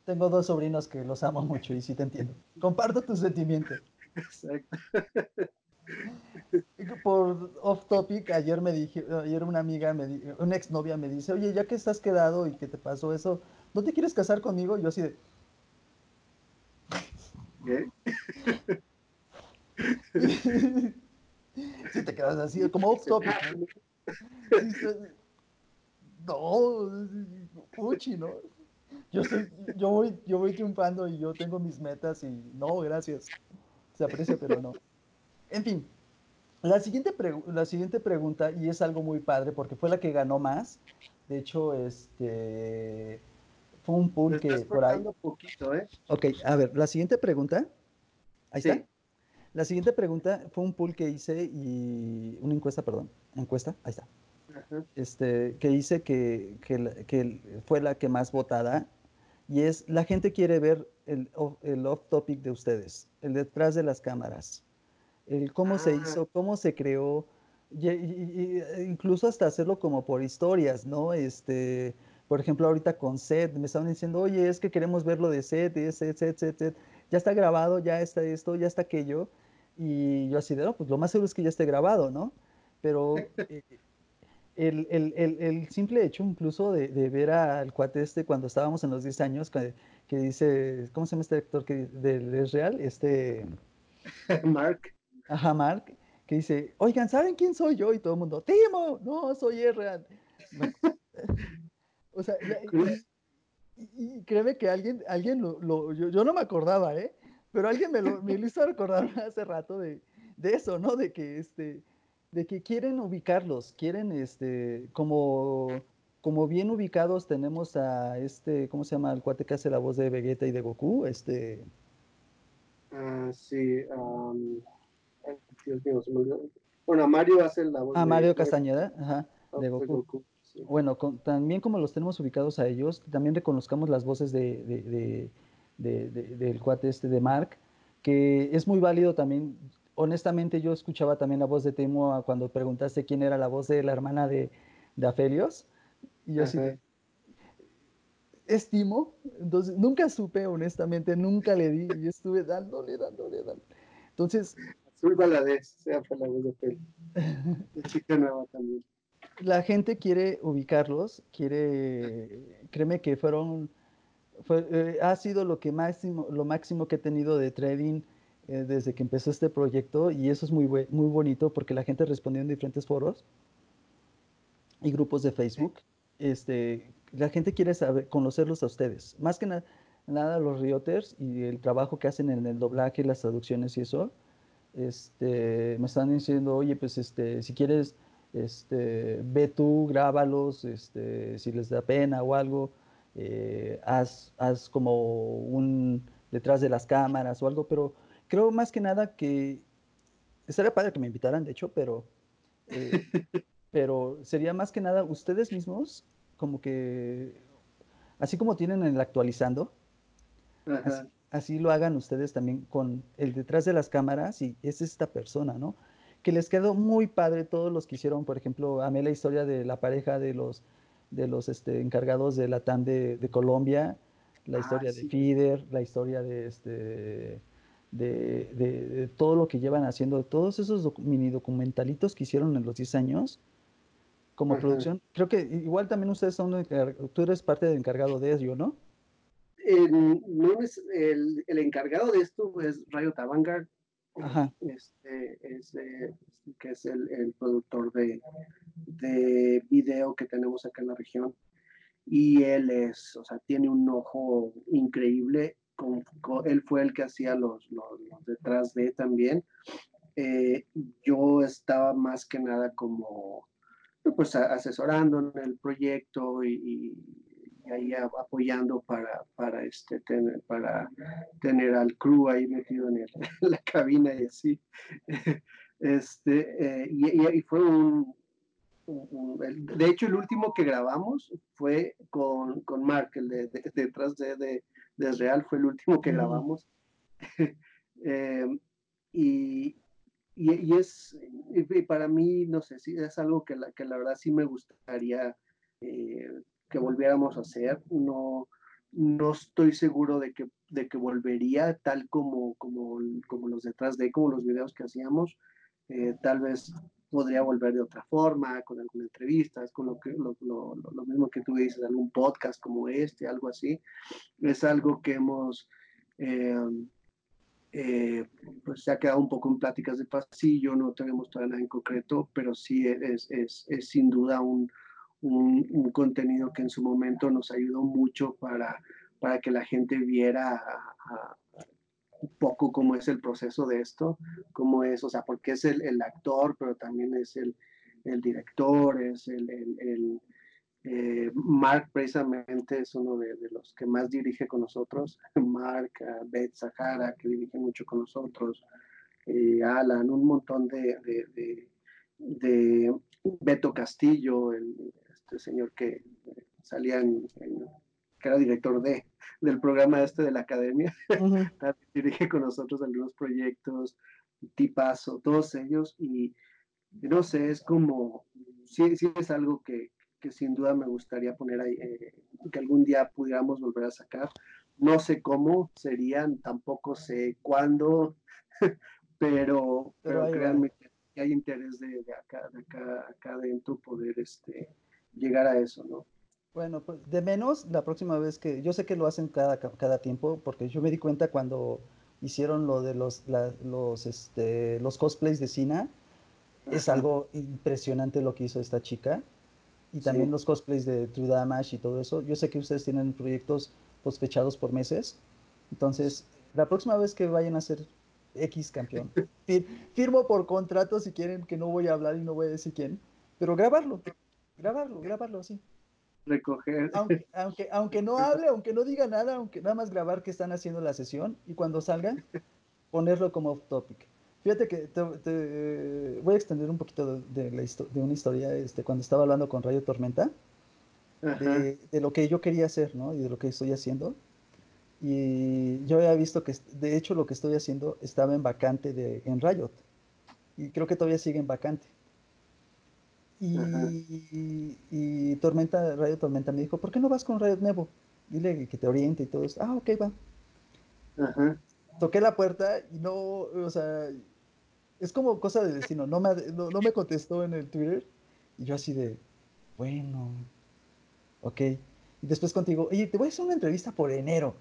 Tengo dos sobrinos que los amo mucho y sí te entiendo. Comparto tus sentimientos. Exacto. Por off topic, ayer me dije, ayer una amiga, me, una exnovia me dice, oye, ya que estás quedado y que te pasó eso, ¿no te quieres casar conmigo? Yo así de... ¿Qué? sí, te quedas así, como off topic. ¿no? No, uchi, ¿no? Yo, estoy, yo, voy, yo voy triunfando y yo tengo mis metas y no, gracias. Se aprecia, pero no. En fin, la siguiente, la siguiente pregunta, y es algo muy padre porque fue la que ganó más. De hecho, este fue un pool que por ahí. Poquito, ¿eh? Ok, a ver, la siguiente pregunta. Ahí está. La siguiente pregunta fue un pool que hice y. Una encuesta, perdón. Encuesta, ahí está. Este, que hice que, que, fue la que más votada. Y es: la gente quiere ver el, el off-topic de ustedes, el detrás de las cámaras el cómo se hizo, ah. cómo se creó, y, incluso hasta hacerlo como por historias, ¿no? Este, por ejemplo, ahorita con Seth, me estaban diciendo, oye, es que queremos ver lo de Seth, Seth, Seth, Seth, ya está grabado, ya está esto, ya está aquello, y yo así de, no, pues lo más seguro es que ya esté grabado, ¿no? Pero eh, el, el, el, el, simple hecho incluso de, de, ver al cuate este cuando estábamos en los 10 años, que, que dice, ¿cómo se llama este actor que, de, es real? Este... Mark ajá, Mark, que dice, oigan, ¿saben quién soy yo? Y todo el mundo, Timo, no, soy Erran. o sea, y, créeme que alguien, alguien lo, yo, no me acordaba, ¿eh? Pero alguien me lo, me hizo recordar hace rato de, de, eso, ¿no? De que, este, de que quieren ubicarlos, quieren, este, como, como bien ubicados tenemos a este, ¿cómo se llama? El cuate que hace la voz de Vegeta y de Goku, este... Ah, sí, bueno, a Mario hace la voz. A Mario Castañeda, ajá, ah, de Goku. Bueno, también como los tenemos ubicados a ellos, también reconozcamos las voces de, del cuate este de Mark, que es muy válido también. Honestamente, yo escuchaba también la voz de Temo cuando preguntaste quién era la voz de la hermana de, de Afelios. Y yo así, ¿es Timo? Entonces, nunca supe, honestamente, nunca le di. Y estuve dándole, dándole, dándole. Entonces, sea la voz de peli. chica nueva también. La gente quiere ubicarlos, quiere, créeme que fueron, eh, ha sido lo que máximo, lo máximo que he tenido de trading eh, desde que empezó este proyecto y eso es muy, muy bonito porque la gente respondió en diferentes foros y grupos de Facebook. Este, la gente quiere saber, conocerlos a ustedes, más que nada los realtors y el trabajo que hacen en el doblaje, las traducciones y eso este, me están diciendo, oye, pues este, si quieres, este, ve tú, grábalos, este, si les da pena o algo, eh, haz, haz, como un detrás de las cámaras o algo, pero creo más que nada que estaría padre que me invitaran, de hecho, pero, eh, pero sería más que nada ustedes mismos, como que, así como tienen el actualizando, así lo hagan ustedes también con el detrás de las cámaras y es esta persona, ¿no? Que les quedó muy padre todos los que hicieron, por ejemplo, amé la historia de la pareja de los, de los este, encargados de la TAM de, Colombia, la ah, historia de Fider, la historia de, este, de, todo lo que llevan haciendo, todos esos mini documentalitos que hicieron en los 10 años como producción. Creo que igual también ustedes son, tú eres parte del encargado de ello, ¿no? No es, el, el, encargado de esto es Rayo Tavangar, este, eh, que es el, el productor de, de, video que tenemos acá en la región. Y él es, o sea, tiene un ojo increíble. Con, él fue el que hacía los, los, detrás de también. Eh, yo estaba más que nada como pues asesorando en el proyecto y ahí apoyando para, para, este, tener, para tener al crew ahí metido en, la cabina y así. Este, eh, y, fue un, De hecho, el último que grabamos fue con, con Mark, el de, detrás de, de, de, Real, fue el último que grabamos. Em, y, y, es, y para mí, no sé, si es algo que la, que la verdad sí me gustaría eh, que volviéramos a hacer. No, no estoy seguro de que, de que volvería tal como, como, como los detrás de, como los videos que hacíamos. Eh, tal vez podría volver de otra forma, con algunas entrevistas, con lo, que, lo, lo, lo, mismo que tú dices, algún podcast como este, algo así. Es algo que hemos, eh, eh, pues se ha quedado un poco en pláticas de pasillo, no tenemos todavía nada en concreto, pero sí es, es, es sin duda un, un, un, contenido que en su momento nos ayudó mucho para, para que la gente viera un poco cómo es el proceso de esto, cómo es, o sea, porque es el, el actor, pero también es el, el director, es el, el eh, Mark precisamente es uno de, de, los que más dirige con nosotros, Mark, Beth Sahara, que dirige mucho con nosotros, eh, Alan, un montón de, de, de, Beto Castillo, el, este señor que salía en, en que era director de, del programa este de la academia, uh -huh. dirige con nosotros algunos proyectos, Tipazo, todos ellos, y no sé, es como, sí, sí es algo que, que sin duda me gustaría poner ahí, eh, que algún día pudiéramos volver a sacar. No sé cómo serían, tampoco sé cuándo, pero, pero, pero créanme que hay interés de, de, acá, de acá, acá adentro poder este, llegar a eso, ¿no? Bueno, pues de menos la próxima vez que yo sé que lo hacen cada, cada tiempo, porque yo me di cuenta cuando hicieron lo de los, la, los, este, los cosplays de Cina, es algo impresionante lo que hizo esta chica. Y también sí. los cosplays de True Damage y todo eso. Yo sé que ustedes tienen proyectos pues fechados por meses. Entonces, la próxima vez que vayan a hacer X campeón, fir firmo por contrato si quieren que no voy a hablar y no voy a decir quién, pero grabarlo, grabarlo, grabarlo así recoger. Aunque, aunque, aunque, no hable, aunque no diga nada, aunque nada más grabar que están haciendo la sesión y cuando salga, ponerlo como off topic. Fíjate que te, te, voy a extender un poquito de, de, la de una historia este, cuando estaba hablando con Rayo Tormenta, de, de, lo que yo quería hacer, ¿no? Y de lo que estoy haciendo. Y yo había visto que, de hecho, lo que estoy haciendo estaba en vacante de, en Riot. Y creo que todavía sigue en vacante. Y, y, y, Tormenta, Radio Tormenta me dijo, ¿por qué no vas con Radio Nevo? Dile que te oriente y todo eso. Ah, ok, va. Ajá. Toqué la puerta y no, o sea, es como cosa de destino. No me, no, no, me contestó en el Twitter. Y yo así de, bueno, ok. Y después contigo, oye, te voy a hacer una entrevista por enero.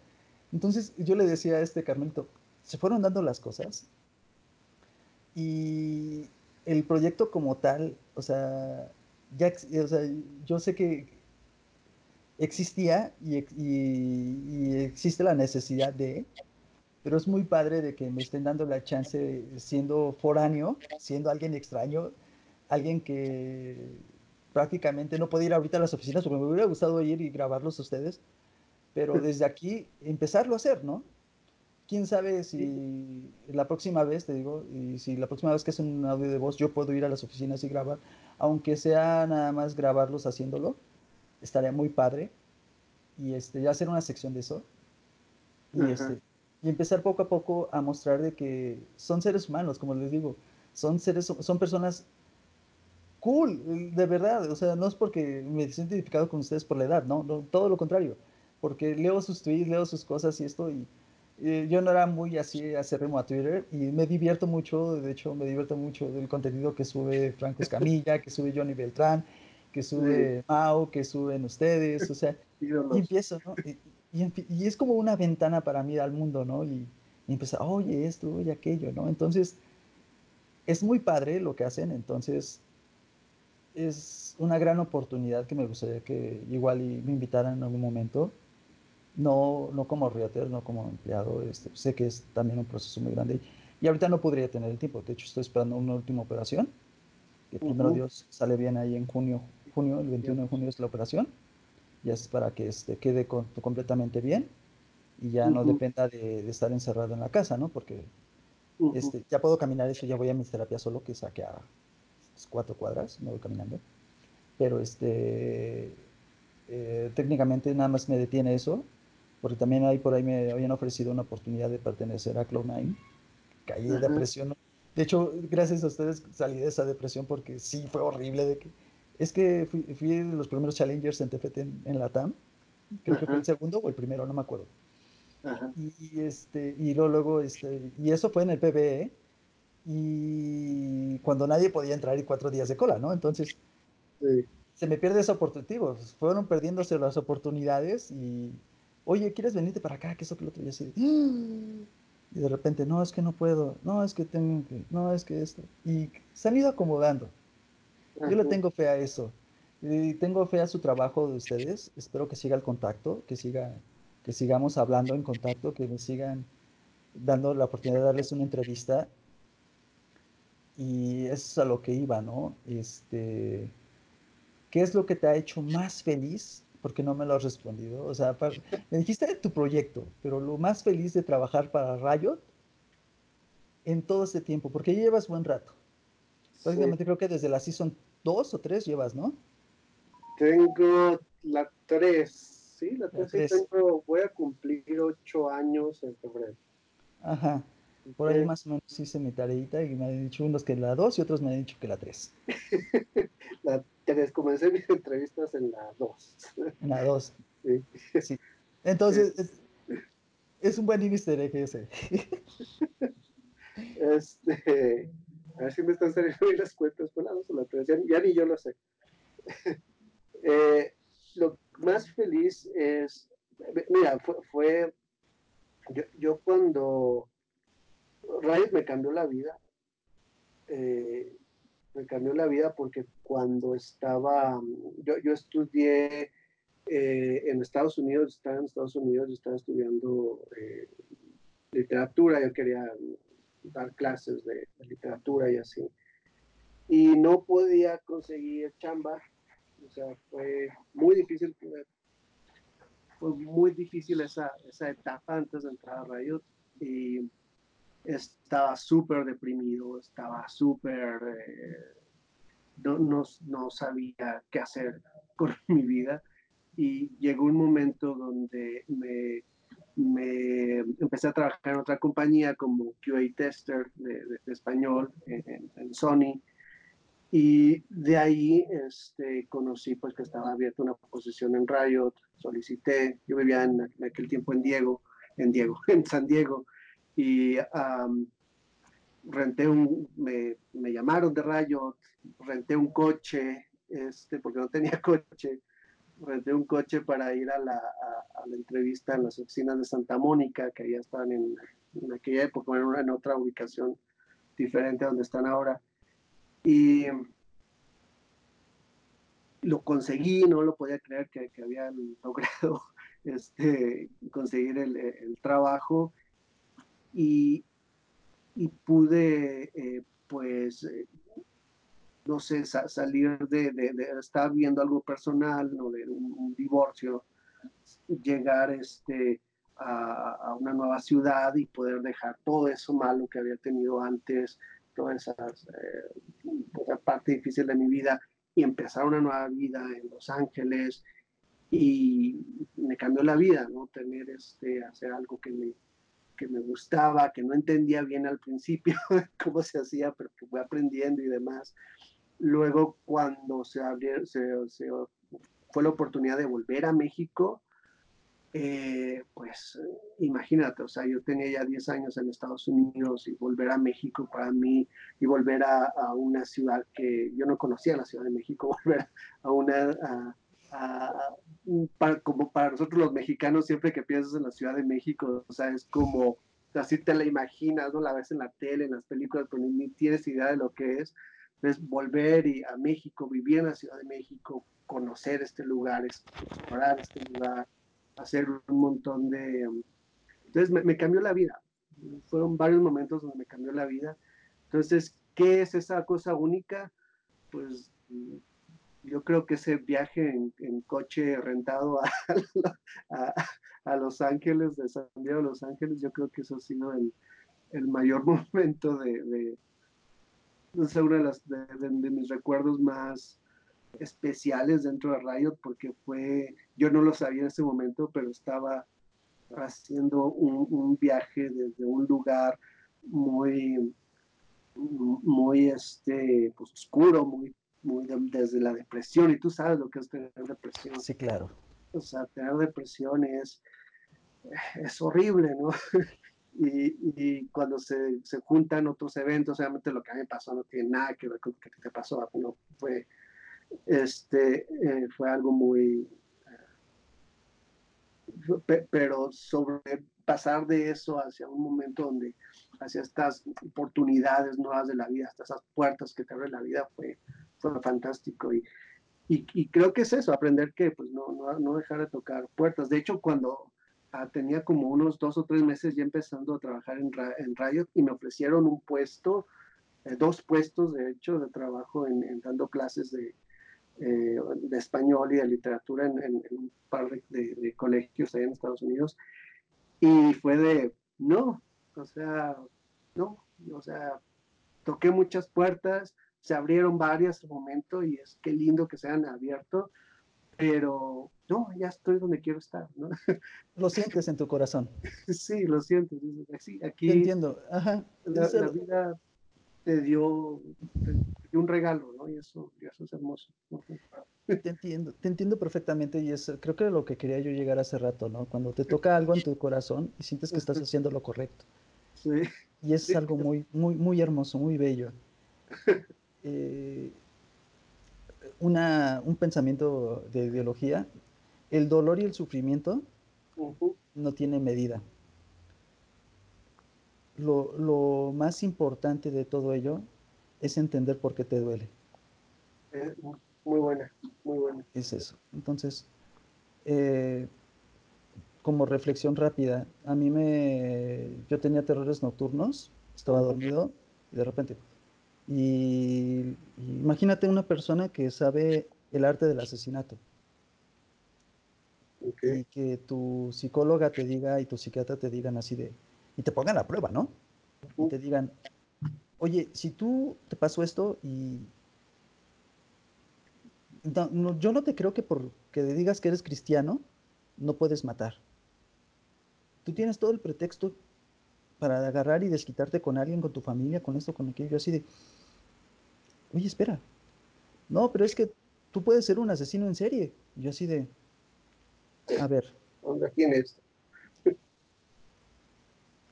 Entonces yo le decía a este Carmelito, se fueron dando las cosas. Y, el proyecto como tal, o sea, ya, o sea, yo sé que existía y, y, y, existe la necesidad de, pero es muy padre de que me estén dando la chance siendo foráneo, siendo alguien extraño, alguien que prácticamente no puede ir ahorita a las oficinas, porque me hubiera gustado ir y grabarlos a ustedes, pero desde aquí empezarlo a hacer, ¿no? Quién sabe si la próxima vez, te digo, y si la próxima vez que es un audio de voz, yo puedo ir a las oficinas y grabar, aunque sea nada más grabarlos haciéndolo, estaría muy padre. Y este, ya hacer una sección de eso. Y, este, y empezar poco a poco a mostrar de que son seres humanos, como les digo, son seres, son personas cool, de verdad, o sea, no es porque me siento identificado con ustedes por la edad, no, no todo lo contrario, porque leo sus tweets, leo sus cosas y esto, y, eh, yo no era muy así acérrimo a Twitter y me divierto mucho, de hecho me divierto mucho del contenido que sube Franco Escamilla, que sube Johnny Beltrán, que sube sí. Mao, que suben ustedes, o sea, y empiezo, ¿no? Y, y, y, es como una ventana para mí al mundo, ¿no? Y, y empezar, oye esto, oye aquello, ¿no? Entonces, es muy padre lo que hacen, entonces es una gran oportunidad que me gustaría que igual y me invitaran en algún momento no, no como realtor, no como empleado, este, sé que es también un proceso muy grande y ahorita no podría tener el tiempo, de hecho estoy esperando una última operación, que primero uh -huh. Dios sale bien ahí en junio, junio, el 21 de junio es la operación, ya es para que este, quede con, completamente bien y ya uh -huh. no dependa de, de, estar encerrado en la casa, ¿no? Porque uh -huh. este, ya puedo caminar, eso ya voy a mis terapias solo, que saque a cuatro cuadras, me voy caminando, pero este, eh, técnicamente nada más me detiene eso porque también ahí por ahí me habían ofrecido una oportunidad de pertenecer a Cloud9. Caí de depresión. De hecho, gracias a ustedes salí de esa depresión porque sí fue horrible. De que, es que fui, fui de los primeros challengers en TFT en, en la TAM. Creo que fue el segundo o el primero, no me acuerdo. Y, y, este, y luego, luego, este, y eso fue en el PBE. y cuando nadie podía entrar y cuatro días de cola, ¿no? Entonces, se me pierde esa oportunidad. Fueron perdiéndose las oportunidades y, oye, ¿quieres venirte para acá? Que eso que lo otro. Y así, y de repente, no, es que no puedo, no, es que tengo que, no, es que esto. Y se han ido acomodando. Yo le tengo fe a eso. Y tengo fe a su trabajo de ustedes. Espero que siga el contacto, que siga, que sigamos hablando en contacto, que me sigan dando la oportunidad de darles una entrevista. Y eso es a lo que iba, ¿no? Este, ¿qué es lo que te ha hecho más feliz? Porque no me lo has respondido. O sea, me dijiste de tu proyecto, pero lo más feliz de trabajar para Riot en todo este tiempo, porque ya llevas buen rato. Prácticamente creo que desde la season 2 o 3 llevas, ¿no? Tengo la 3, sí, la 3, tengo, voy a cumplir 8 años en febrero. Ajá. Por ahí más o menos hice mi tareita y me han dicho unos que la 2 y otros me han dicho que la 3. la 3, comencé mis entrevistas en la 2. En la 2. Sí. sí. Entonces, es, es, un buen índice de ese. este, a ver si me están saliendo bien las cuentas, con la 2 o la 3, ya, ya ni yo lo sé. eh, lo más feliz es, mira, fue, fue yo, yo cuando Riot me cambió la vida. Eh, me cambió la vida porque cuando estaba, yo, yo estudié eh, en Estados Unidos, estaba en Estados Unidos, estaba estudiando eh, literatura, yo quería dar clases de, literatura y así. Y no podía conseguir chamba, o sea, fue muy difícil, fue muy difícil esa, esa etapa antes de entrar a Riot. Y estaba súper deprimido, estaba súper, eh, no, no, sabía qué hacer con mi vida. Y llegó un momento donde me, me empecé a trabajar en otra compañía como QA tester de, español en, Sony. Y de ahí este, conocí pues que estaba abierta una posición en Riot, solicité, yo vivía en, en aquel tiempo en Diego, en Diego, en San Diego, y renté un, me, me, llamaron de Rayo, renté un coche, este, porque no tenía coche, renté un coche para ir a la, a, la entrevista en las oficinas de Santa Mónica, que ya estaban en, aquella época, en, otra ubicación diferente a donde están ahora. Y lo conseguí, no lo podía creer que, que había logrado este, conseguir el trabajo y, pude, eh, pues, eh, no sé, salir de, estar viendo algo personal, ¿no? de un, divorcio, llegar este, a, una nueva ciudad y poder dejar todo eso malo que había tenido antes, toda esa eh, parte difícil de mi vida y empezar una nueva vida en Los Ángeles y me cambió la vida, ¿no? Tener este, hacer algo que me, que me gustaba, que no entendía bien al principio cómo se hacía, pero que fui aprendiendo y demás. Luego, cuando se abrió, se, fue la oportunidad de volver a México, eh, pues imagínate, o sea, yo tenía ya 10 años en Estados Unidos y volver a México para mí y volver a, una ciudad que yo no conocía, la Ciudad de México, volver a una, para, como para nosotros los mexicanos, siempre que piensas en la Ciudad de México, o sea, es como, así te la imaginas, ¿no? La ves en la tele, en las películas, pero ni tienes idea de lo que es. Entonces, volver y a México, vivir en la Ciudad de México, conocer este lugar, explorar este lugar, hacer un montón de... Entonces, me, me cambió la vida. Fueron varios momentos donde me cambió la vida. Entonces, ¿qué es esa cosa única? Pues yo creo que ese viaje en, coche rentado a, a, Los Ángeles, de San Diego a Los Ángeles, yo creo que eso ha sido el, el mayor momento de, de no sé, uno de, las, de, mis recuerdos más especiales dentro de Riot, porque fue, yo no lo sabía en ese momento, pero estaba haciendo un, un viaje desde un lugar muy, muy este, pues, oscuro, muy desde la depresión, y tú sabes lo que es tener depresión. Sí, claro. O sea, tener depresión es, es horrible, ¿no? y, cuando se, se, juntan otros eventos, obviamente lo que a mí me pasó no tiene nada que ver con lo que te pasó, no, fue, este, eh, fue algo muy... Eh, pero sobre pasar de eso hacia un momento donde, hacia estas oportunidades nuevas de la vida, hasta esas puertas que te abre la vida, fue, fantástico. Y, y, creo que es eso, aprender que pues no, no, no dejar de tocar puertas. De hecho, cuando Ah, tenía como unos dos o tres meses ya empezando a trabajar en, en Riot y me ofrecieron un puesto, eh, dos puestos de hecho de trabajo en, dando clases de, eh, de, español y de literatura en, en un par de, de, colegios allá en Estados Unidos. Y fue de, no, o sea, no, o sea, toqué muchas puertas, se abrieron varias en momento y es que lindo que se hayan abierto, pero no, ya estoy donde quiero estar, ¿no? Lo sientes en tu corazón. Sí, lo siento. Sí, aquí. entiendo. Ajá. La, vida te dio, un regalo, ¿no? Y eso, eso es hermoso. Te entiendo, te entiendo perfectamente y es, creo que lo que quería yo llegar hace rato, ¿no? Cuando te toca algo en tu corazón y sientes que estás haciendo lo correcto. Sí. Y es algo muy, muy, muy hermoso, muy bello. Eh, una, un pensamiento de ideología el dolor y el sufrimiento no tienen medida. Lo, más importante de todo ello es entender por qué te duele. Eh, muy buena, muy buena. Es eso. Entonces, eh, como reflexión rápida, a mí me, yo tenía terrores nocturnos, estaba dormido y de repente, y imagínate una persona que sabe el arte del asesinato y que tu psicóloga te diga y tu psiquiatra te digan así de, y te pongan a prueba, ¿no? Y te digan, oye, si tú te pasó esto y... yo no te creo que porque digas que eres cristiano, no puedes matar. Tú tienes todo el pretexto para agarrar y desquitarte con alguien, con tu familia, con esto, con aquello, así de, oye, espera. No, pero es que tú puedes ser un asesino en serie. yo así de, a ver. ¿Dónde tienes?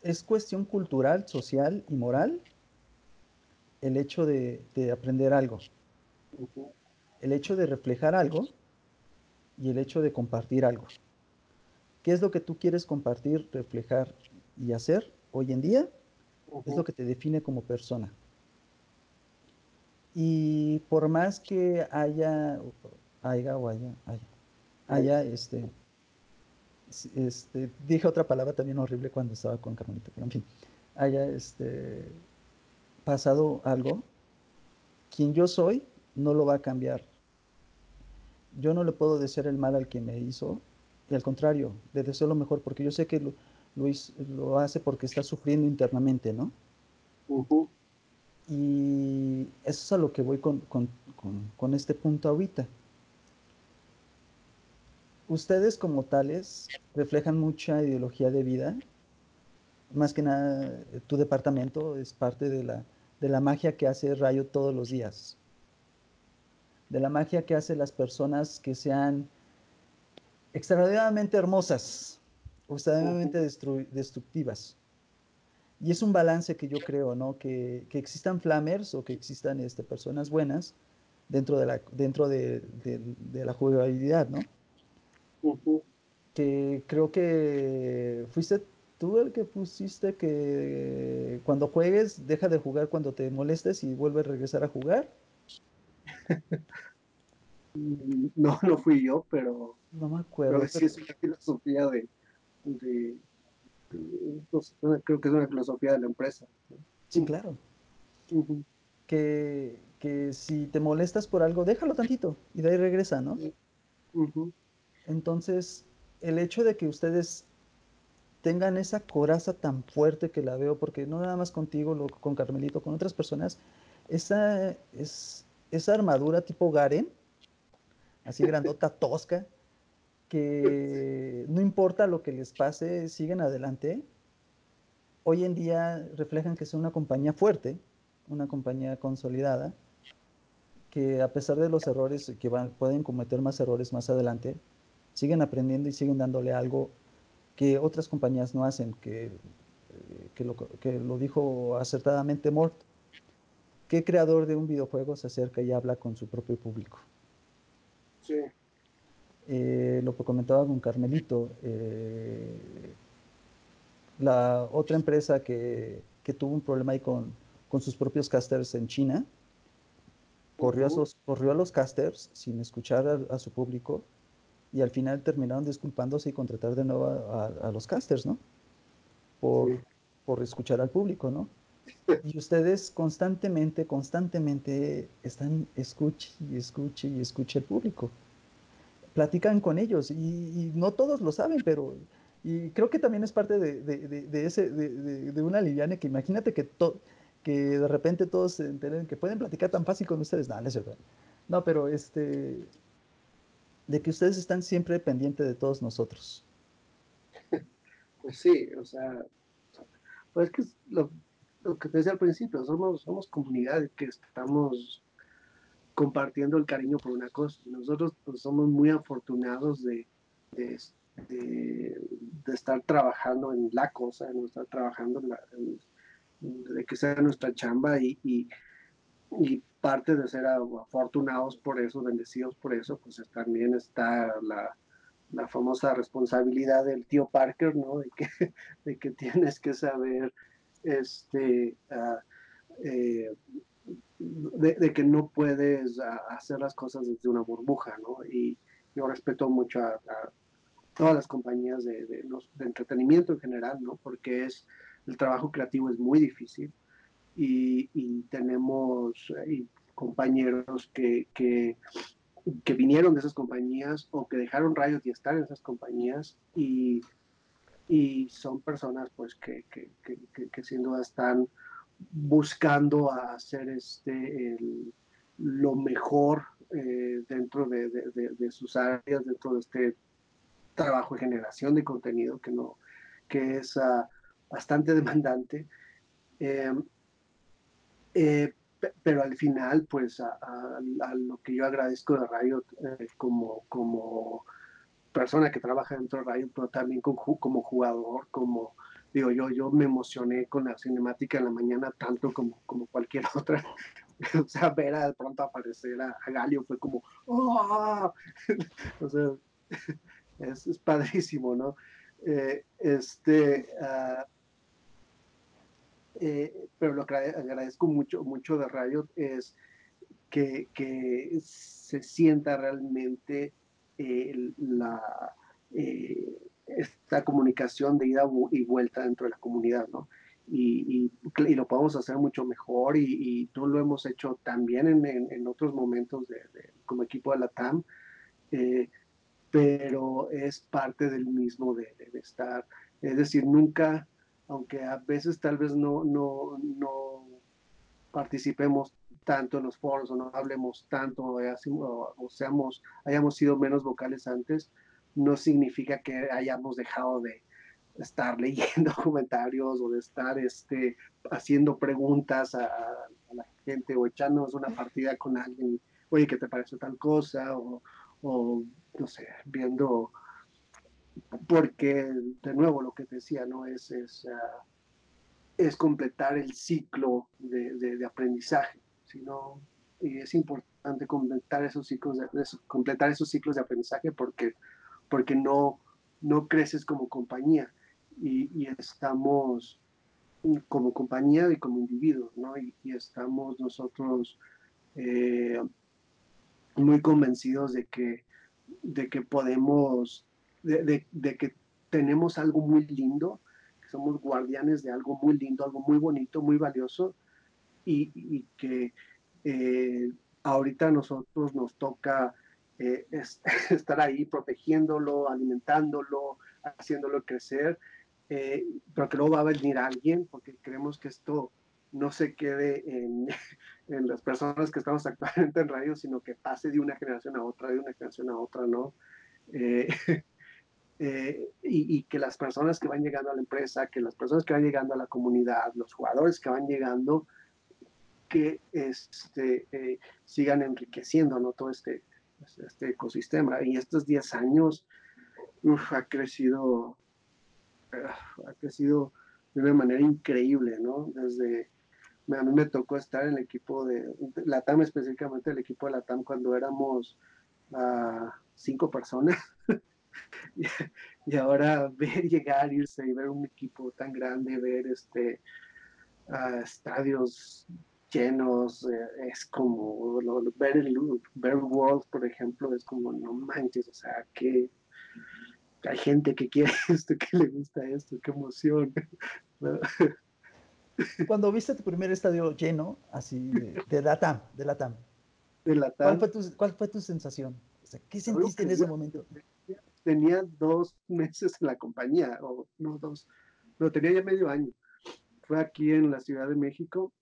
Es cuestión cultural, social y moral el hecho de, aprender algo. El hecho de reflejar algo y el hecho de compartir algo. ¿Qué es lo que tú quieres compartir, reflejar y hacer hoy en día? Es lo que te define como persona. Y por más que haya, haya o haya, haya, haya este, este, dije otra palabra también horrible cuando estaba con Carmelita, pero en fin, haya este, pasado algo, quien yo soy no lo va a cambiar. Yo no le puedo desear el mal al que me hizo, y al contrario, le deseo lo mejor, porque yo sé que lo, lo hace porque está sufriendo internamente, ¿no? Y eso es a lo que voy con, con, con este punto ahorita ustedes como tales reflejan mucha ideología de vida. Más que nada, tu departamento es parte de la, de la magia que hace Rayo todos los días. De la magia que hace las personas que sean extraordinariamente hermosas o extraordinariamente destructivas. Y es un balance que yo creo, ¿no? Que, que existan flamers o que existan este, personas buenas dentro de la, dentro de, de la jugabilidad, ¿no? Que creo que fuiste tú el que pusiste que cuando juegues deja de jugar cuando te molestes y vuelve a regresar a jugar. No, no fui yo, pero. No me acuerdo. Pero sí es una filosofía de. Creo que es una filosofía de la empresa. Sí, claro. que, que, si te molestas por algo, déjalo tantito y de ahí regresa, ¿no? Entonces, el hecho de que ustedes tengan esa coraza tan fuerte que la veo, porque no nada más contigo, con Carmelito, con otras personas, esa, es, esa armadura tipo Garen, así grandota, tosca, que no importa lo que les pase, siguen adelante. Hoy en día reflejan que son una compañía fuerte, una compañía consolidada, que a pesar de los errores que van, pueden cometer más errores más adelante, siguen aprendiendo y siguen dándole algo que otras compañías no hacen, que que, lo, que lo dijo acertadamente Mort, ¿qué creador de un videojuego se acerca y habla con su propio público? Sí. Eh, lo que comentaba con Carmelito, eh, la otra empresa que, que, tuvo un problema ahí con, con, sus propios casters en China, corrió, a, sus, corrió a los casters sin escuchar a, a, su público y al final terminaron disculpándose y contratar de nuevo a, a los casters, ¿no? Por, sí. por escuchar al público, ¿no? Y ustedes constantemente, constantemente están escuche y escuche y escuche al público platican con ellos y, y, no todos lo saben, pero y creo que también es parte de, de, de ese, de, una liviana que imagínate que, to, que de repente todos se enteren que pueden platicar tan fácil con ustedes. No, no es verdad. No, pero este, de que ustedes están siempre pendientes de todos nosotros. Pues sí, o sea, pues es que lo, lo que te decía al principio, somos, somos comunidad que estamos compartiendo el cariño por una cosa. Nosotros pues, somos muy afortunados de, de, estar trabajando en la cosa, de estar trabajando en la, de que sea nuestra chamba y, y, parte de ser afortunados por eso, bendecidos por eso, pues también está la, la famosa responsabilidad del tío Parker, ¿no? De que, de que tienes que saber este, uh, eh, de, de, que no puedes hacer las cosas desde una burbuja, ¿no? Y yo respeto mucho a, a todas las compañías de, de, los, de, entretenimiento en general, ¿no? Porque es, el trabajo creativo es muy difícil y, y tenemos y compañeros que, que, que, vinieron de esas compañías o que dejaron rayos y están en esas compañías y, y son personas pues que, que sin duda están buscando hacer este, lo mejor eh, dentro de, sus áreas, dentro de este trabajo de generación de contenido que, no, que es uh, bastante demandante. Eh, eh, pero al final, pues a, lo que yo agradezco de Riot eh, como, como persona que trabaja dentro de Riot, pero también como jugador, como digo, yo, yo me emocioné con la cinemática en la mañana tanto como, como cualquier otra. o sea, ver a de pronto aparecer a, Galio fue como, ¡oh! o sea, es, padrísimo, ¿no? Eh, este, uh, eh, pero lo que agradezco mucho, mucho de Riot es que, que se sienta realmente eh, la, esta comunicación de ida y vuelta dentro de la comunidad, ¿no? Y, lo podemos hacer mucho mejor y, y tú lo hemos hecho también en, en, otros momentos como equipo de la TAM, eh, pero es parte del mismo de, estar, es decir, nunca, aunque a veces tal vez no, no, no participemos tanto en los foros o no hablemos tanto o, o seamos, hayamos sido menos vocales antes, no significa que hayamos dejado de estar leyendo comentarios o de estar este, haciendo preguntas a, la gente o echándonos una partida con alguien, oye, ¿qué te parece tal cosa? O, no sé, viendo, porque de nuevo lo que decía, ¿no? Es, es, uh, es completar el ciclo de, de, de aprendizaje, sino, y es importante completar esos ciclos de, de, completar esos ciclos de aprendizaje porque porque no, no creces como compañía y, estamos como compañía y como individuos, ¿no? Y, estamos nosotros eh, muy convencidos de que, de que podemos, de, de, de, que tenemos algo muy lindo, que somos guardianes de algo muy lindo, algo muy bonito, muy valioso, y, y que eh, ahorita a nosotros nos toca eh, es, estar ahí protegiéndolo, alimentándolo, haciéndolo crecer, eh, pero que luego va a venir alguien, porque queremos que esto no se quede en, en, las personas que estamos actualmente en radio, sino que pase de una generación a otra, de una generación a otra, ¿no? Eh, eh, y, y, que las personas que van llegando a la empresa, que las personas que van llegando a la comunidad, los jugadores que van llegando, que este, eh, sigan enriqueciendo ¿no? todo este, este ecosistema. Y estos 10 años uf, ha crecido, ha crecido de una manera increíble, ¿no? Desde, a mí me tocó estar en el equipo de, la TAM específicamente, el equipo de la TAM cuando éramos uh, cinco personas. y, ahora ver llegar, irse y ver un equipo tan grande, ver este uh, estadios llenos, eh, es como ver el ver World, por ejemplo, es como no manches, o sea, que hay gente que quiere esto, que le gusta esto, qué emoción. Cuando viste tu primer estadio lleno, así de, de la TAM, de la TAM, de la ¿cuál, fue tu, ¿cuál fue tu sensación? O sea, ¿Qué sentiste en ese momento? Tenía dos meses en la compañía, o no dos, pero tenía ya medio año. Fue aquí en la Ciudad de México.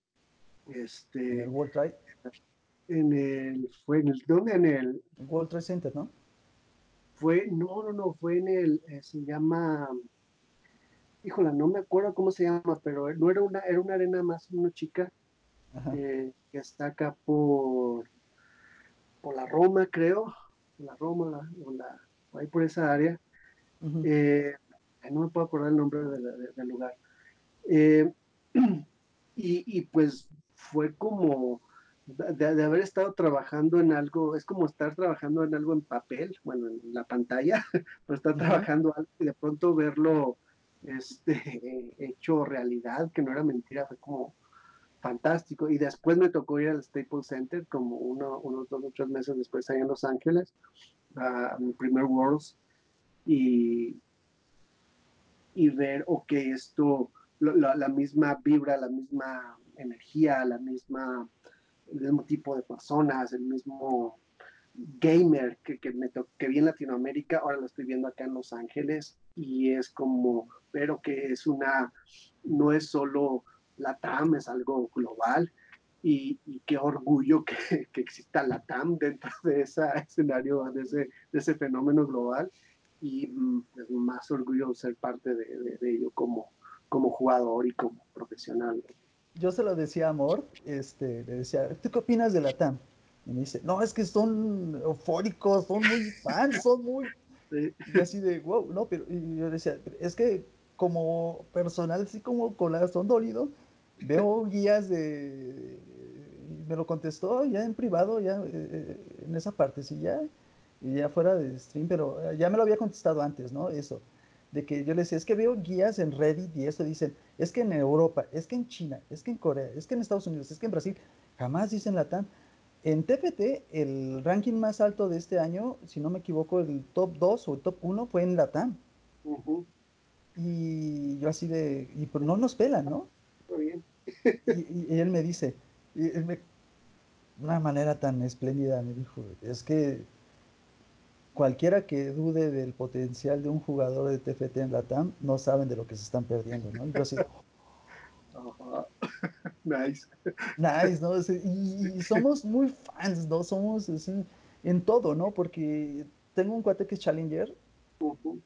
Este, ¿En el World Trade? En el, fue en el, ¿dónde? En el World Trade Center, ¿no? Fue, no, no, no, fue en el, eh, se llama, híjola, no me acuerdo cómo se llama, pero no era una, era una arena más, una chica, eh, que está acá por, por la Roma, creo, la Roma, o la, ahí por esa área. Eh, no me puedo acordar el nombre del lugar. y, y, pues fue como de, haber estado trabajando en algo, es como estar trabajando en algo en papel, bueno, en la pantalla, pero estar trabajando algo y de pronto verlo este, hecho realidad, que no era mentira, fue como fantástico. Y después me tocó ir al Staples Center, como uno, unos dos o tres meses después, ahí en Los Ángeles, a mi primer Worlds, y, y ver, ok, esto, la misma vibra, la misma energía, la misma el mismo tipo de personas, el mismo gamer que, que, me que vi en Latinoamérica, ahora lo estoy viendo acá en Los Ángeles y es como, pero que es una, no es solo la TAM, es algo global y, qué orgullo que, que, exista la TAM dentro de ese escenario, de ese, de ese fenómeno global y mm, es más orgullo ser parte de, de, ello como, como jugador y como profesional yo se lo decía a Amor, este, le decía, ¿tú qué opinas de la TAM? Y me dice, no, es que son eufóricos, son muy fans, son muy... Y así de, wow, no, pero y yo decía, es que como personal, así como con corazón dolido, veo guías de... Me lo contestó ya en privado, ya eh, en esa parte, sí, ya, y ya fuera de stream, pero ya me lo había contestado antes, ¿no? Eso de que yo les decía, es que veo guías en Reddit y eso dicen, es que en Europa, es que en China, es que en Corea, es que en Estados Unidos, es que en Brasil, jamás dicen la TAM. En TPT, el ranking más alto de este año, si no me equivoco, el top 2 o el top 1 fue en la TAM. Y yo así de, y pues no nos pelan, ¿no? Muy bien. y, él me dice, y de una manera tan espléndida, me dijo, es que cualquiera que dude del potencial de un jugador de TFT en la TAM no saben de lo que se están perdiendo, ¿no? nice. Nice, ¿no? Y, somos muy fans, ¿no? Somos así en todo, ¿no? Porque tengo un cuate que es Challenger,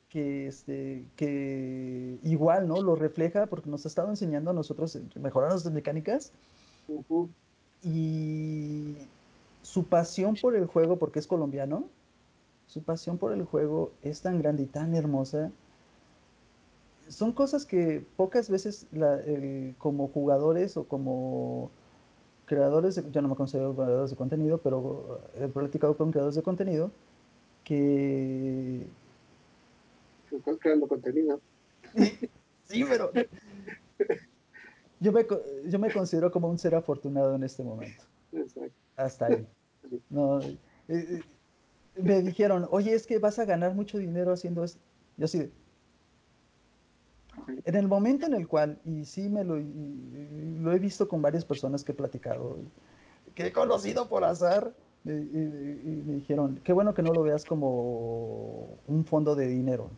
que, este, que igual, ¿no? Lo refleja porque nos ha estado enseñando a nosotros mejorar nuestras mecánicas. Y su pasión por el juego, porque es colombiano, su pasión por el juego es tan grande y tan hermosa. Son cosas que pocas veces como jugadores o como creadores, yo no me considero creadores de contenido, pero he platicado con creadores de contenido que... Estás creando contenido. sí, pero... Yo me, yo me considero como un ser afortunado en este momento. Exacto. Hasta ahí. No, eh, eh, me dijeron, oye, es que vas a ganar mucho dinero haciendo esto. Yo así en el momento en el cual, y sí me lo, lo he visto con varias personas que he platicado, que he conocido por azar, y, me dijeron, qué bueno que no lo veas como un fondo de dinero,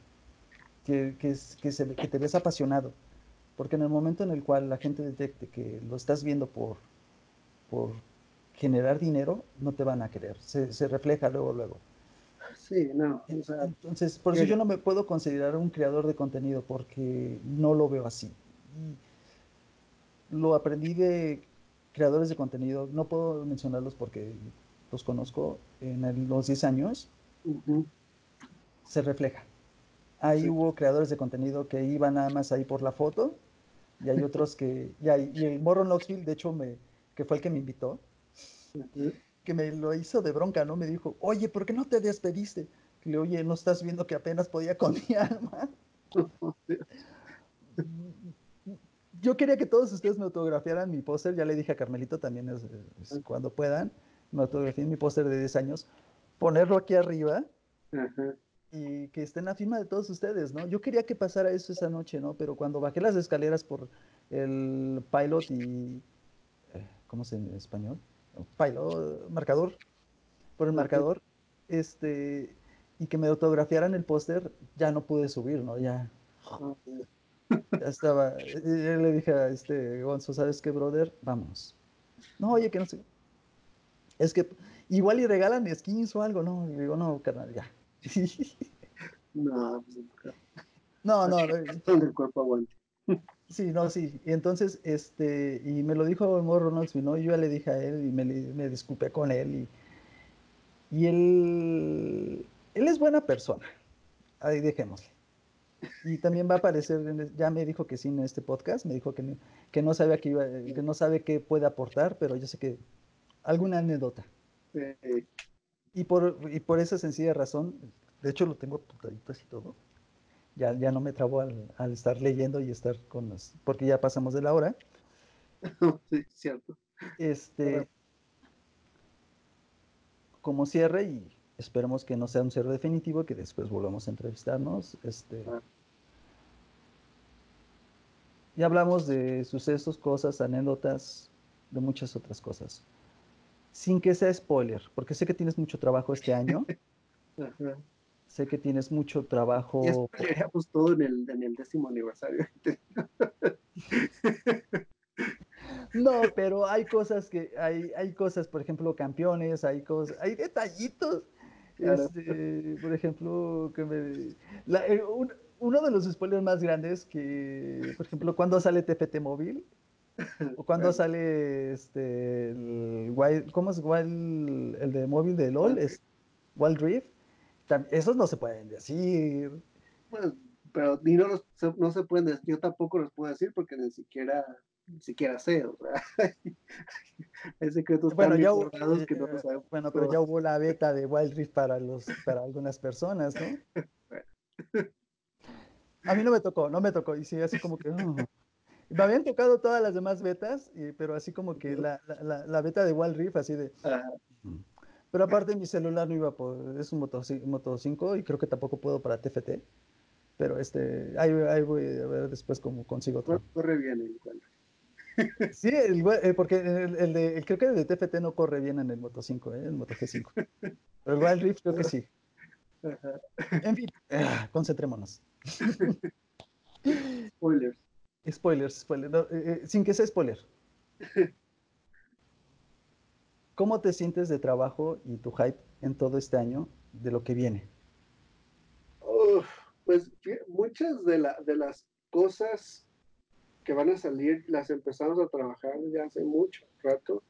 que, que, que, se, que te ves apasionado, porque en el momento en el cual la gente detecte que lo estás viendo por, por generar dinero, no te van a querer. Se, se refleja luego, luego. Sí, no. Entonces, por eso yo no me puedo considerar un creador de contenido, porque no lo veo así. lo aprendí de creadores de contenido, no puedo mencionarlos porque los conozco en los 10 años. Se refleja. Ahí hubo creadores de contenido que iban nada más ahí por la foto y hay otros que, y, hay, y el Morro Knoxville, de hecho, me, que fue el que me invitó, que me lo hizo de bronca, ¿no? Me dijo, oye, ¿por qué no te despediste? Y le oye, ¿no estás viendo que apenas podía con mi alma? Yo quería que todos ustedes me autografiaran mi póster, ya le dije a Carmelito también es, es, cuando puedan, me autografíen mi póster de 10 años, ponerlo aquí arriba y que esté en la firma de todos ustedes, ¿no? Yo quería que pasara eso esa noche, ¿no? Pero cuando bajé las escaleras por el pilot y... Eh, ¿Cómo se en español? Pilot, marcador, por el marcador, este, y que me autografiaran el póster, ya no pude subir, ¿no? Ya, ya estaba, yo le dije a este Gonzo, ¿sabes qué, brother? Vamos. No, oye, que no sé. Es que igual y regalan skins o algo, no, le digo, no, carnal, ya. no, pues, no, no, el cuerpo aguante. Sí, no, sí. Y entonces, este, y me lo dijo el morro Knoxville, ¿no? Yo ya le dije a él y me, me disculpé con él y, y él, él es buena persona. Ahí dejémosle. Y también va a aparecer, ya me dijo que sí en este podcast, me dijo que no, que no sabe que, iba, que no sabe qué puede aportar, pero yo sé que alguna anécdota. Y, por, y por esa sencilla razón, de hecho lo tengo apuntadito así todo, ya, ya no me trabo al, al, estar leyendo y estar con las, porque ya pasamos de la hora. Sí, cierto. Este, como cierre y esperemos que no sea un cierre definitivo, que después volvamos a entrevistarnos. Este, y hablamos de sucesos, cosas, anécdotas, de muchas otras cosas. Sin que sea spoiler, porque sé que tienes mucho trabajo este año. Sé que tienes mucho trabajo. Y spoileríamos todo en el, en el décimo aniversario. No, pero hay cosas que, hay, hay cosas, por ejemplo, campeones, hay cosas, hay detallitos. Este, por ejemplo, que me, la, eh, un, uno de los spoilers más grandes que, por ejemplo, cuando sale TFT móvil o cuando sale este el ¿cómo es Wild, el de móvil de LOL? Es Wild Rift. Esos no se pueden decir. Pues, pero ni no, los, no se pueden decir, yo tampoco los puedo decir porque ni siquiera ni siquiera sé, o sea, hay secretos bueno, ya, que no lo sabemos. Bueno, pero ya hubo la beta de Wild Rift para los para algunas personas, ¿no? A mí no me tocó, no me tocó. Y sí, así como que. Me habían tocado todas las demás betas, pero así como que la, la, la beta de Wild Rift, así de. Pero aparte, mi celular no iba por. Es un Moto, Moto 5 y creo que tampoco puedo para TFT. Pero este, ahí, ahí voy a ver después cómo consigo otro. Corre bien el Sí, el, eh, porque el, el, de, creo que el de TFT no corre bien en el Moto 5, ¿eh? el Moto G5. Pero el Wild Rift creo que sí. En fin, ah, concentrémonos. Spoilers. Spoilers, spoilers. No, eh, eh, sin que sea spoiler. ¿Cómo te sientes de trabajo y tu hype en todo este año de lo que viene? pues muchas de, la, de las cosas que van a salir las empezamos a trabajar ya hace mucho rato.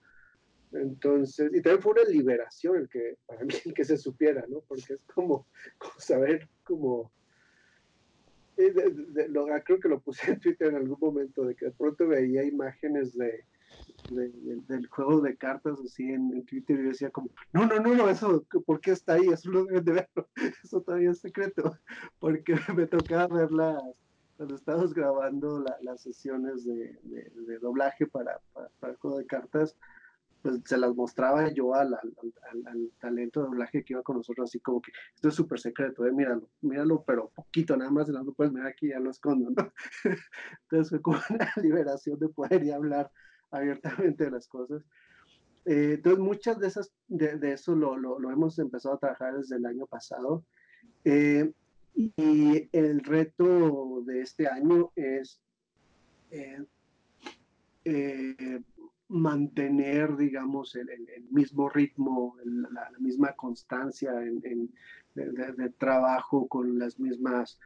Entonces, y también fue una liberación el que, para mí, el que se supiera, ¿no? Porque es como, como saber como lo, ah, creo que lo puse en Twitter en algún momento, de que de pronto veía imágenes de, del juego de cartas así en, Twitter y decía como, no, no, no, no, eso, ¿por qué está ahí? Eso no deben de verlo, eso todavía es secreto, porque me tocaba ver las, cuando estábamos grabando las sesiones de, doblaje para, para, el juego de cartas, pues se las mostraba yo al, al, talento de doblaje que iba con nosotros, así como que esto es súper secreto, ¿eh? míralo, míralo, pero poquito, nada más, no puedes mirar aquí, ya lo escondo, ¿no? Entonces fue como una liberación de poder y hablar abiertamente las cosas. Eh, entonces, muchas de esas, de, de eso lo, lo, hemos empezado a trabajar desde el año pasado. Eh, y el reto de este año es eh, mantener, digamos, el, mismo ritmo, la, misma constancia en, de, trabajo con las mismas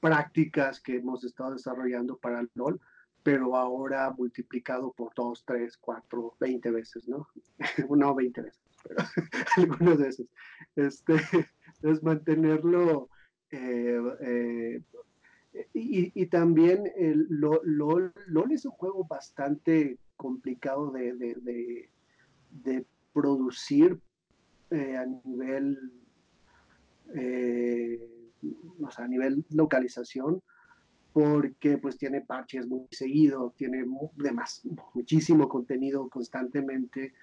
prácticas que hemos estado desarrollando para el LOL, pero ahora multiplicado por dos, tres, cuatro, veinte veces, ¿no? no 20 veces, pero algunas veces. Este, es mantenerlo eh, eh, y, también el LOL, es un juego bastante complicado de, producir eh, a nivel eh, a nivel localización porque pues tiene parches muy seguido, tiene muchísimo contenido constantemente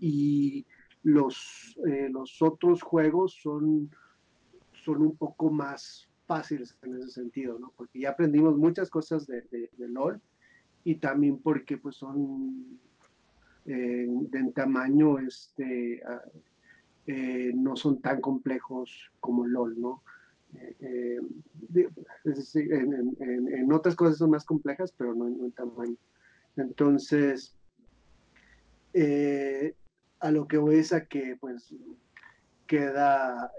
y los, eh, los otros juegos son, son un poco más fáciles en ese sentido, ¿no? Porque ya aprendimos muchas cosas de, de, LOL y también porque pues son eh, de tamaño, este, ah, eh, no son tan complejos como LOL, ¿no? Eh, es decir, en, en, otras cosas son más complejas, pero no en, tamaño. Entonces, a lo que voy es a que pues queda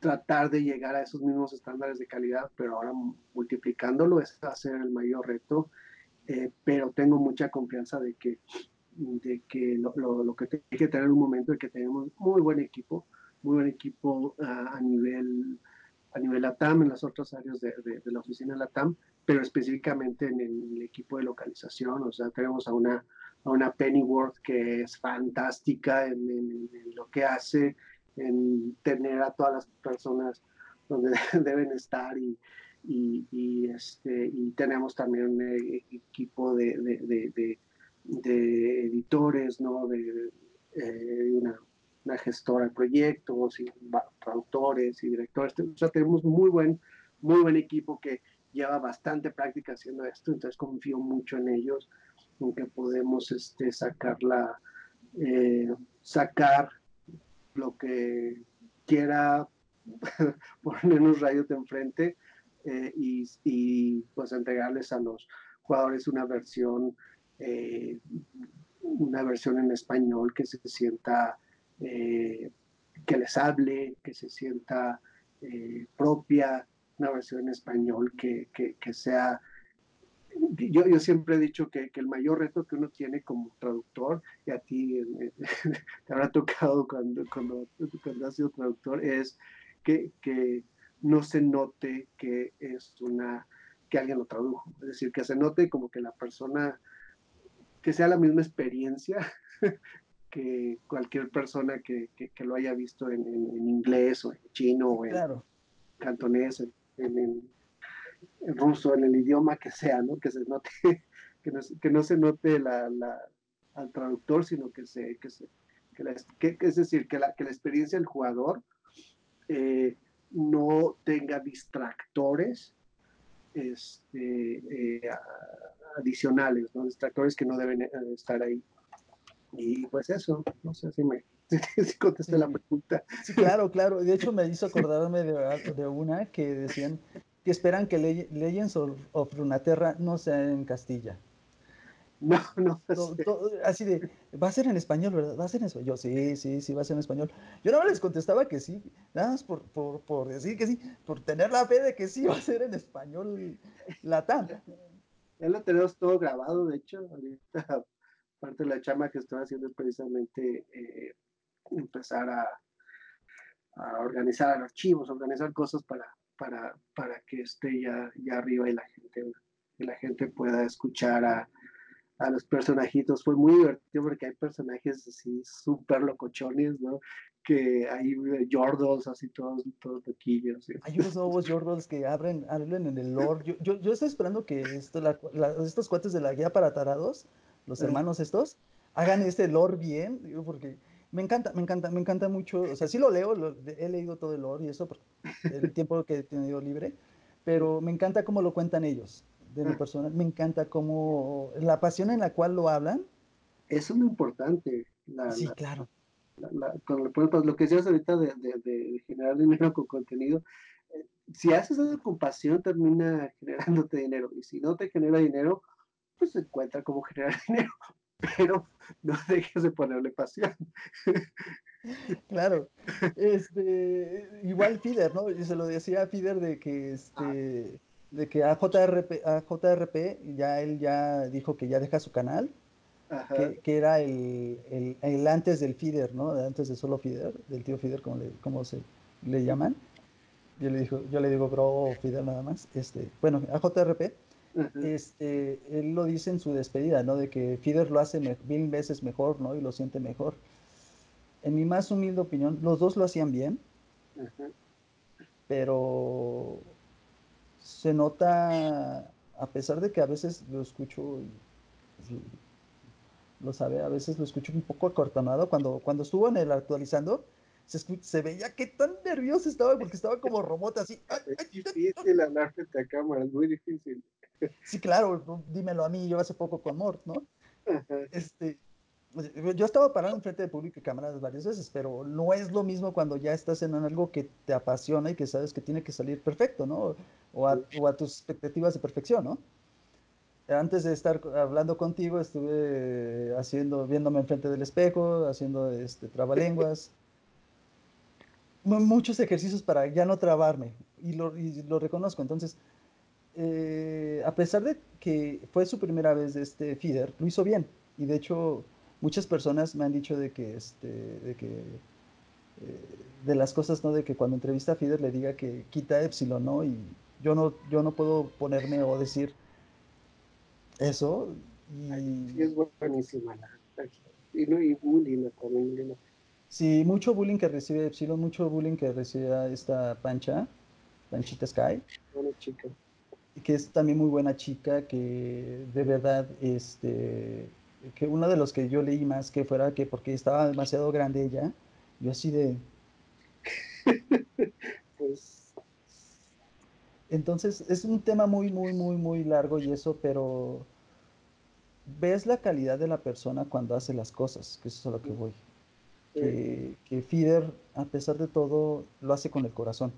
tratar de llegar a esos mismos estándares de calidad, pero ahora multiplicándolo es hacer el mayor reto, eh, pero tengo mucha confianza de que, de que lo, lo, que hay que tener en un momento es que tenemos muy buen equipo, muy buen equipo a nivel a nivel LATAM, en las otras áreas de, de, la oficina LATAM, pero específicamente en el, equipo de localización, o sea, tenemos a una, a una Pennyworth que es fantástica en, lo que hace, en tener a todas las personas donde deben estar y, y, este, y tenemos también un e-, equipo de, de, de, editores, ¿no? de eh, una, una, gestora de proyectos, y y directores. O tenemos muy buen, muy buen equipo que lleva bastante práctica haciendo esto, entonces confío mucho en ellos, en que podemos este, sacar la, eh, sacar lo que quiera ponernos rayos de enfrente eh, y, pues entregarles a los jugadores una versión eh, una versión en español que se sienta eh, que les hable que se sienta propia una versión en español que, que sea yo, yo siempre he dicho que, que, el mayor reto que uno tiene como traductor, y a ti eh, te habrá tocado cuando, cuando, cuando has sido traductor, es que, que, no se note que es una que alguien lo tradujo. Es decir, que se note como que la persona, que sea la misma experiencia que cualquier persona que, que lo haya visto en, en, inglés o en chino o en cantonés, en, en ruso, en el idioma que sea, ¿no? Que se note, que no, que no se note la, la, al traductor, sino que se, que se que la, que, es decir, que la, que la experiencia del jugador eh, no tenga distractores este, eh, adicionales, ¿no? distractores que no deben eh, estar ahí. Y pues eso, no sé si me si contesté la pregunta. Sí, claro, claro. De hecho, me hizo acordarme de, de una que decían que esperan que Legends of Runaterra no sea en Castilla. No, no. así de, va a ser en español, ¿verdad? Va a ser en español. Yo, sí, sí, sí, va a ser en español. Yo no les contestaba que sí, nada más por, por, por, decir que sí, por tener la fe de que sí va a ser en español latam. Ya lo tenemos todo grabado, de hecho, ahorita parte de la chama que estoy haciendo es precisamente eh, empezar a, a organizar archivos, organizar cosas para, para, para que esté ya, ya arriba y la gente, y la gente pueda escuchar a, a los personajitos. Fue muy divertido porque hay personajes así súper locochones, ¿no? Que hay Jordals así todos, todos loquillos. Hay unos nuevos Jordals que abren, abren en el lore. Yo, yo, yo estoy esperando que esto, la, estos cuates de la guía para tarados, los hermanos estos, hagan este lore bien, porque me encanta, me encanta, me encanta mucho. O sea, sí lo leo, he leído todo el lore y eso por el tiempo que he tenido libre, pero me encanta cómo lo cuentan ellos, de mi persona. Me encanta cómo la pasión en la cual lo hablan. Eso es muy importante. sí, claro. lo que decías ahorita de, de, generar dinero con contenido, eh, si haces eso con pasión, termina generándote dinero. Y si no te genera dinero, pues encuentra cómo generar dinero pero no dejes de ponerle pasión. Claro, este, igual Fider, ¿no? Y se lo decía a Fider de que este, de que a JRP, a JRP ya él ya dijo que ya deja su canal, que, era el, el, antes del Fider, ¿no? Antes de solo Fider, del tío Fider, como, le, como se le llaman. yo le digo, yo le digo bro Fidel nada más, este, bueno, a JRP, este, él lo dice en su despedida, ¿no? De que Fidel lo hace mil veces mejor, ¿no? Y lo siente mejor. En mi más humilde opinión, los dos lo hacían bien, pero se nota, a pesar de que a veces lo escucho, pues, lo sabe, a veces lo escucho un poco acortonado, cuando, cuando estuvo en el actualizando, se, se veía que tan nervioso estaba porque estaba como robot así. Es difícil hablar frente a cámara, es muy difícil. Sí, claro, dímelo a mí, yo hace poco con Mort, ¿no? Este, pues, yo estaba parado enfrente de público y cámaras varias veces, pero no es lo mismo cuando ya estás en algo que te apasiona y que sabes que tiene que salir perfecto, ¿no? O a, o a tus expectativas de perfección, ¿no? Antes de estar hablando contigo, estuve haciendo, viéndome enfrente del espejo, haciendo este, trabalenguas, muchos ejercicios para ya no trabarme, y lo, y lo reconozco. Entonces, eh, a pesar de que fue su primera vez de este feeder, lo hizo bien. Y de hecho, muchas personas me han dicho de que, este, de que, eh, de las cosas, ¿no? De que cuando entrevista a feeder le diga que quita epsilon, ¿no? Y yo no, yo no puedo ponerme o decir eso. Y... es buenísima y, muy linda también, Sí, mucho bullying que recibe Epsilon, mucho bullying que recibe esta Pancha, Panchita Sky. Chica que es también muy buena chica, que de verdad, este, que uno de los que yo leí más que fuera que porque estaba demasiado grande ella, yo así de... pues... Entonces es un tema muy, muy, muy, muy largo y eso, pero ves la calidad de la persona cuando hace las cosas, que eso es a lo que voy. Que, que Fider, a pesar de todo, lo hace con el corazón.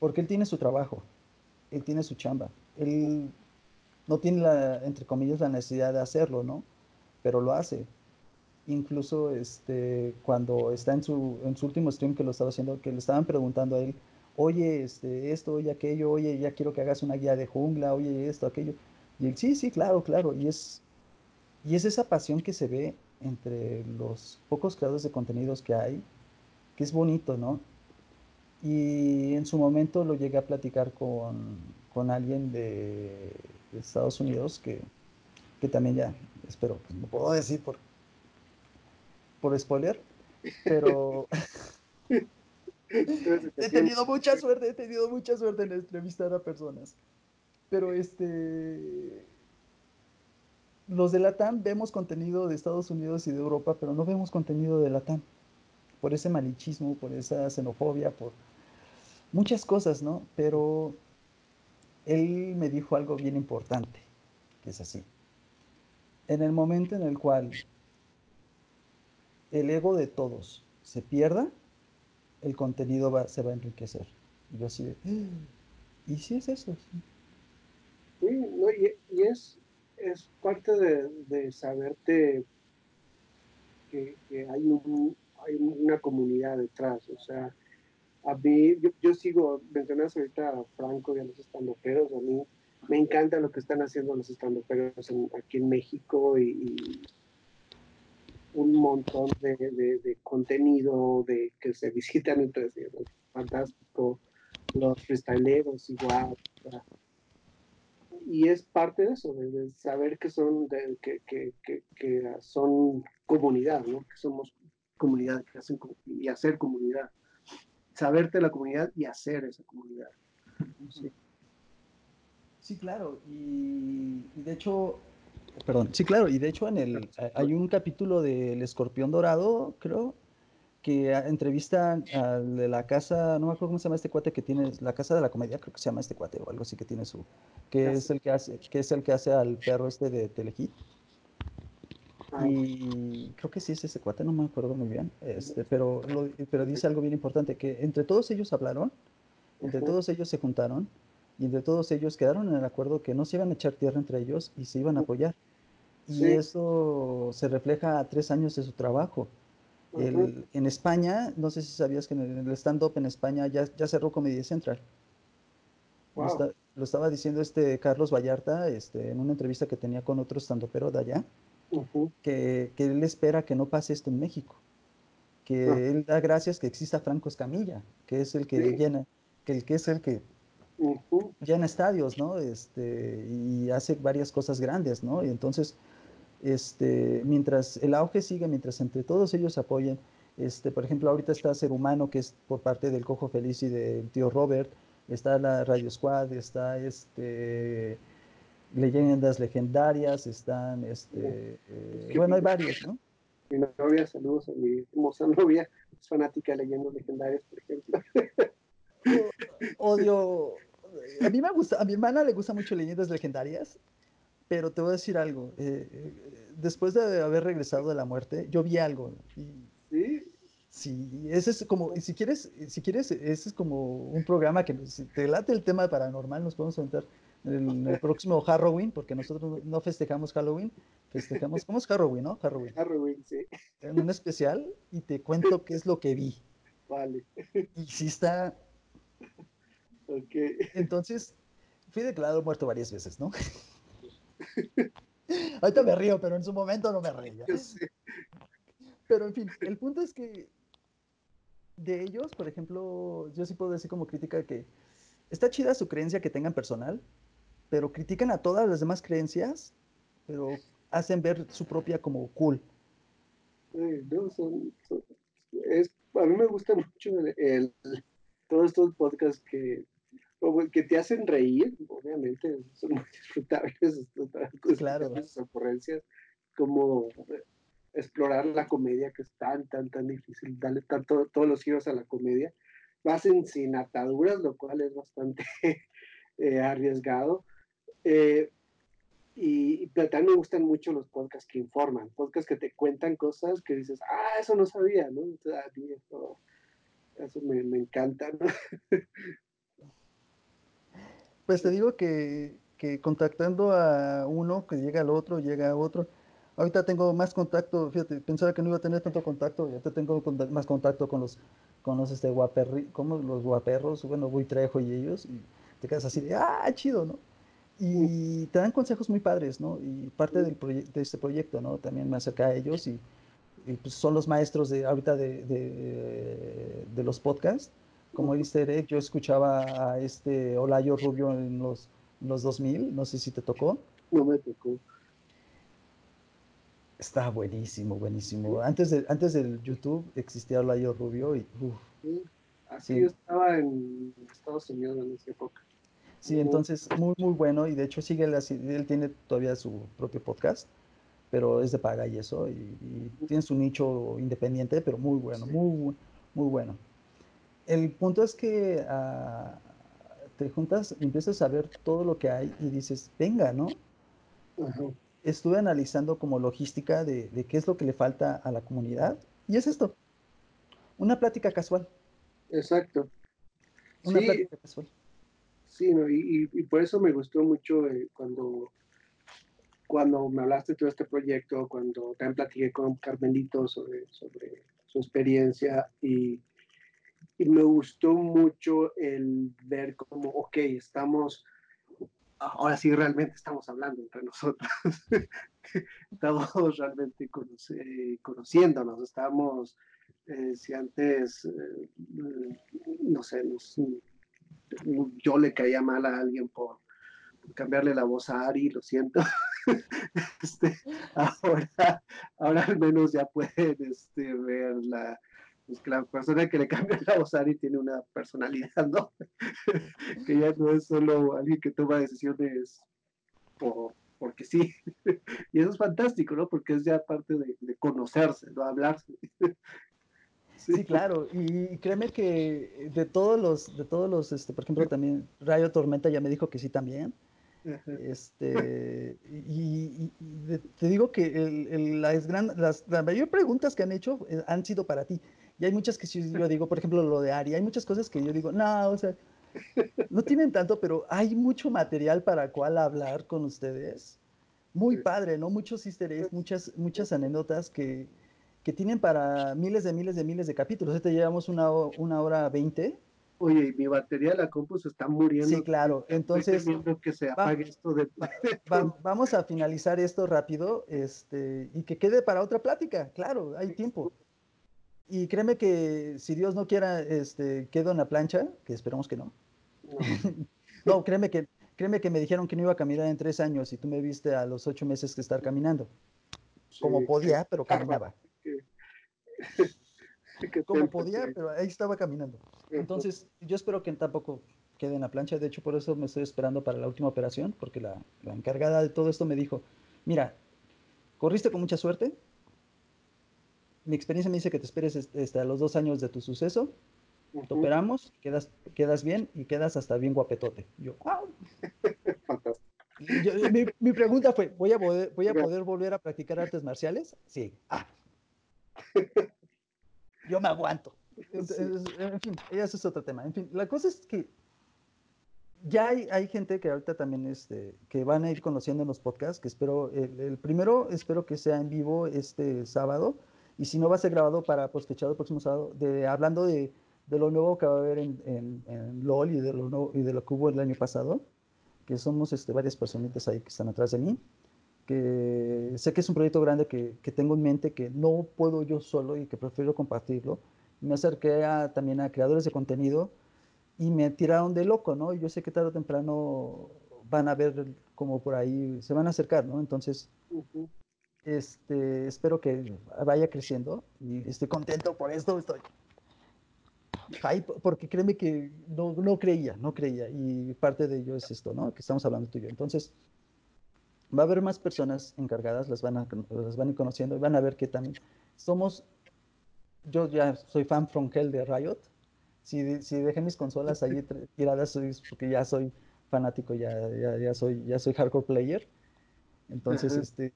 Porque él tiene su trabajo él tiene su chamba. Él no tiene, la, entre comillas, la necesidad de hacerlo, ¿no? Pero lo hace. Incluso este, cuando está en su, en su último stream que lo estaba haciendo, que le estaban preguntando a él, oye, este, esto, oye, aquello, oye, ya quiero que hagas una guía de jungla, oye, esto, aquello. Y él, sí, sí, claro, claro. Y es, y es esa pasión que se ve entre los pocos creadores de contenidos que hay, que es bonito, ¿no? Y en su momento lo llegué a platicar con, con alguien de, Estados Unidos que, que, también ya, espero, pues no puedo decir por, por spoiler, pero he tenido mucha suerte, he tenido mucha suerte en entrevistar a personas. Pero este, los de Latam vemos contenido de Estados Unidos y de Europa, pero no vemos contenido de Latam. Por ese malichismo, por esa xenofobia, por, muchas cosas, ¿no? Pero él me dijo algo bien importante, que es así. En el momento en el cual el ego de todos se pierda, el contenido se va a enriquecer. Y yo así ¿y si es eso? Sí, no, y, es, es parte de, saberte que, hay, un, hay una comunidad detrás, o sea, a mí, yo, sigo, mencionas ahorita a Franco y a los estandoperos, a mí me encanta lo que están haciendo los estandoperos aquí en México y, un montón de, contenido de que se visitan entre sí, fantástico, los freestyleros igual. Y es parte de eso, de, saber que son, de, que, que, que, son comunidad, ¿no? que somos comunidad, y hacer comunidad saberte la comunidad y hacer esa comunidad. Sí, claro, y, de hecho, perdón, sí, claro, y de hecho en el, hay un capítulo del Escorpión Dorado, creo, que entrevista al de la casa, no me acuerdo cómo se llama este cuate que tiene, la casa de la comedia, creo que se llama este cuate o algo así que tiene su, que es el que hace, que es el que hace al perro este de Telehit. Y creo que sí es ese cuate, no me acuerdo muy bien, este, pero, pero dice algo bien importante, que entre todos ellos hablaron, entre todos ellos se juntaron, y entre todos ellos quedaron en el acuerdo que no se iban a echar tierra entre ellos y se iban a apoyar. Y eso se refleja a tres años de su trabajo. en España, no sé si sabías que en el, stand-up en España ya, ya cerró Comedy Central. Lo, estaba diciendo este Carlos Vallarta este, en una entrevista que tenía con otro stand-upero de allá que, él espera que no pase esto en México. que él da gracias que exista Franco Escamilla, que es el que llena, que el que es el que llena estadios, ¿no? Este, y hace varias cosas grandes, ¿no? Y entonces, este, mientras el auge sigue, mientras entre todos ellos apoyen, este, por ejemplo, ahorita está Ser Humano, que es por parte del Cojo Feliz y del tío Robert, está la Radio Squad, está este leyendas legendarias, están este eh, bueno, hay varios, ¿no? Mi novia, saludos a mi hermosa novia, es fanática de leyendas legendarias, por ejemplo. Odio. A mí me gusta, a mi hermana le gusta mucho leyendas legendarias, pero te voy a decir algo. Eh, eh, después de haber regresado de la muerte, yo vi algo. sí. Sí, ese es como, si quieres, si quieres, ese es como un programa que si te late el tema paranormal, nos podemos sentar en el, próximo Halloween, porque nosotros no festejamos Halloween, festejamos, ¿cómo es Halloween, no? Halloween. Halloween, sí. En un especial y te cuento qué es lo que vi. Vale. Y sí está. Ok. Entonces, fui declarado muerto varias veces, ¿no? Ahorita me río, pero en su momento no me reía. Pero en fin, el punto es que de ellos, por ejemplo, yo sí puedo decir como crítica que está chida su creencia que tengan personal, pero critican a todas las demás creencias, pero hacen ver su propia como cool. no, son, es, a mí me gusta mucho el, todos estos podcasts que, que te hacen reír, obviamente, son muy disfrutables, claro. ocurrencias, como explorar la comedia, que es tan, tan, tan difícil, darle tanto, todos los giros a la comedia. Lo hacen sin ataduras, lo cual es bastante eh, arriesgado. Eh, y, pero también me gustan mucho los podcasts que informan, podcasts que te cuentan cosas que dices, ah, eso no sabía, ¿no? Ah, eso, eso me, encanta, ¿no? Pues te digo que, que contactando a uno, que llega al otro, llega a otro, Ahorita tengo más contacto, fíjate, pensaba que no iba a tener tanto contacto, ya tengo más contacto con los, con los, este, guaperri, como los guaperros, bueno, Voy Trejo y ellos, y te quedas así de, ah, chido, ¿no? Y te dan consejos muy padres, ¿no? Y parte del de este proyecto, ¿no? También me acerca a ellos y, pues son los maestros de ahorita de, de, de los podcasts. Como dice Eric, yo escuchaba a este Olayo Rubio en los, los 2000, no sé si te tocó. No me tocó. Está buenísimo, buenísimo. Antes, de, antes del YouTube existía Layo Rubio y... así yo estaba en Estados Unidos en esa época. Sí, entonces muy, muy bueno y de hecho sigue, él tiene todavía su propio podcast, pero es de paga y eso, y, tiene su nicho independiente, pero muy bueno, muy, muy bueno. El punto es que ah, te juntas, empiezas a ver todo lo que hay y dices, venga, ¿no? Ajá estuve analizando como logística de, qué es lo que le falta a la comunidad y es esto, una plática casual. Exacto. Una plática casual. Sí, y, por eso me gustó mucho eh, cuando, cuando me hablaste de todo este proyecto, cuando también platiqué con Carmelito sobre, sobre su experiencia y, y me gustó mucho el ver como, ok, estamos ahora sí realmente estamos hablando entre nosotros. estamos realmente conociéndonos, estamos, eh, si antes, eh, no sé, yo le caía mal a alguien por, cambiarle la voz a Ari, lo siento. este, ahora, ahora al menos ya pueden este, ver la, pues que la persona que le cambia la voz a Ari tiene una personalidad, ¿no? que ya no es solo alguien que toma decisiones por, porque sí. y eso es fantástico, ¿no? Porque es ya parte de, conocerse, ¿no? Hablarse. Sí. claro, y créeme que de todos los, de todos los, este, por ejemplo, también Rayo Tormenta ya me dijo que sí también. Este, y, te digo que las, gran, las, las mayor preguntas que han hecho eh, han sido para ti. Y hay muchas que yo digo, por ejemplo, lo de Ari, hay muchas cosas que yo digo, no, o sea, no tienen tanto, pero hay mucho material para cual hablar con ustedes. Muy padre, ¿no? Muchos easter eggs, muchas, muchas anécdotas que, que tienen para miles de miles de miles de capítulos. Te llevamos una, una hora veinte. Oye, mi batería de la compu se está muriendo. Sí, claro. Entonces, que se apague esto de... vamos a finalizar esto rápido este, y que quede para otra plática. Claro, hay tiempo. Y créeme que si Dios no quiera, este, quedo en la plancha, que esperamos que no. No, no créeme que créeme que me dijeron que no iba a caminar en tres años y tú me viste a los ocho meses que estar caminando. Como podía, pero caminaba. Como podía, pero ahí estaba caminando. Entonces, yo espero que tampoco quede en la plancha. De hecho, por eso me estoy esperando para la última operación, porque la, encargada de todo esto me dijo, mira, corriste con mucha suerte. Mi experiencia me dice que te esperes este, a los dos años de tu suceso. Te operamos, quedas, quedas bien y quedas hasta bien guapetote. Yo, wow. mi, pregunta fue, ¿voy a, poder, ¿voy a poder volver a practicar artes marciales? Sí. Ah. Yo me aguanto. En fin, ese es otro tema. En fin, la cosa es que ya hay, hay, gente que ahorita también este, que van a ir conociendo en los podcasts, que espero, el, primero espero que sea en vivo este sábado, y si no va a ser grabado para pues fechado el próximo sábado, de, hablando de, de, lo nuevo que va a haber en, en, LOL y de, lo nuevo, y de lo que hubo el año pasado, que somos este, varias personitas ahí que están atrás de mí, que sé que es un proyecto grande que, que tengo en mente, que no puedo yo solo y que prefiero compartirlo. Me acerqué a, también a creadores de contenido, y me tiraron de loco, ¿no? Yo sé que tarde o temprano van a ver como por ahí, se van a acercar, ¿no? Entonces, este, espero que vaya creciendo y estoy contento por esto, estoy porque créeme que no, no creía, no creía, y parte de ello es esto, ¿no? Que estamos hablando tú y yo. Entonces, va a haber más personas encargadas, las van a, las van a ir conociendo y van a ver que también somos, yo ya soy fan from hell de Riot, si, si dejé mis consolas ahí tiradas es porque ya soy fanático, ya, ya, ya, soy, ya soy hardcore player. Entonces, este,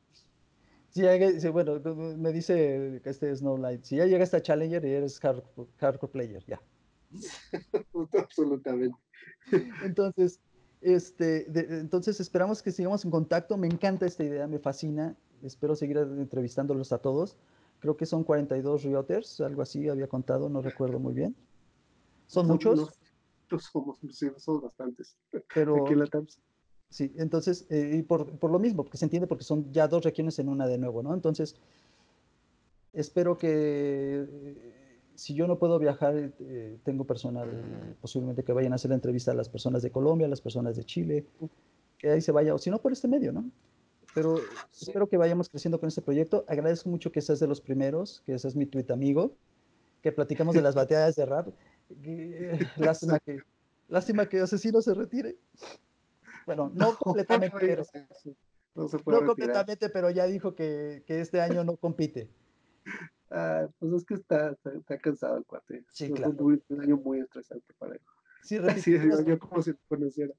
si ya, bueno, me dice que este Snowlight, si ya llegas a Challenger y eres hardcore, hardcore player, ya. Absolutamente. Entonces, este, entonces esperamos que sigamos en contacto. Me encanta esta idea, me fascina. Espero seguir entrevistándolos a todos. Creo que son 42 Rioters, algo así había contado, no recuerdo muy bien. ¿Son muchos? No, somos, somos bastantes. Pero, Sí, entonces, eh, y por, por, lo mismo, porque se entiende porque son ya dos regiones en una de nuevo, ¿no? Entonces, espero que si yo no puedo viajar, eh, tengo personal posiblemente que vayan a hacer la entrevista a las personas de Colombia, a las personas de Chile, que ahí se vaya, o si no, por este medio, ¿no? Pero espero que vayamos creciendo con este proyecto. Agradezco mucho que seas de los primeros, que seas mi tweet amigo, que platicamos de las bateadas de rap. Lástima que, lástima que Asesino se retire. Bueno, no completamente, pero, no, completamente, pero ya dijo que, que, este año no compite. Ah, pues es que está, está, cansado el cuate. Sí, claro. Es un, año muy estresante para él. Sí, yo como si conociera.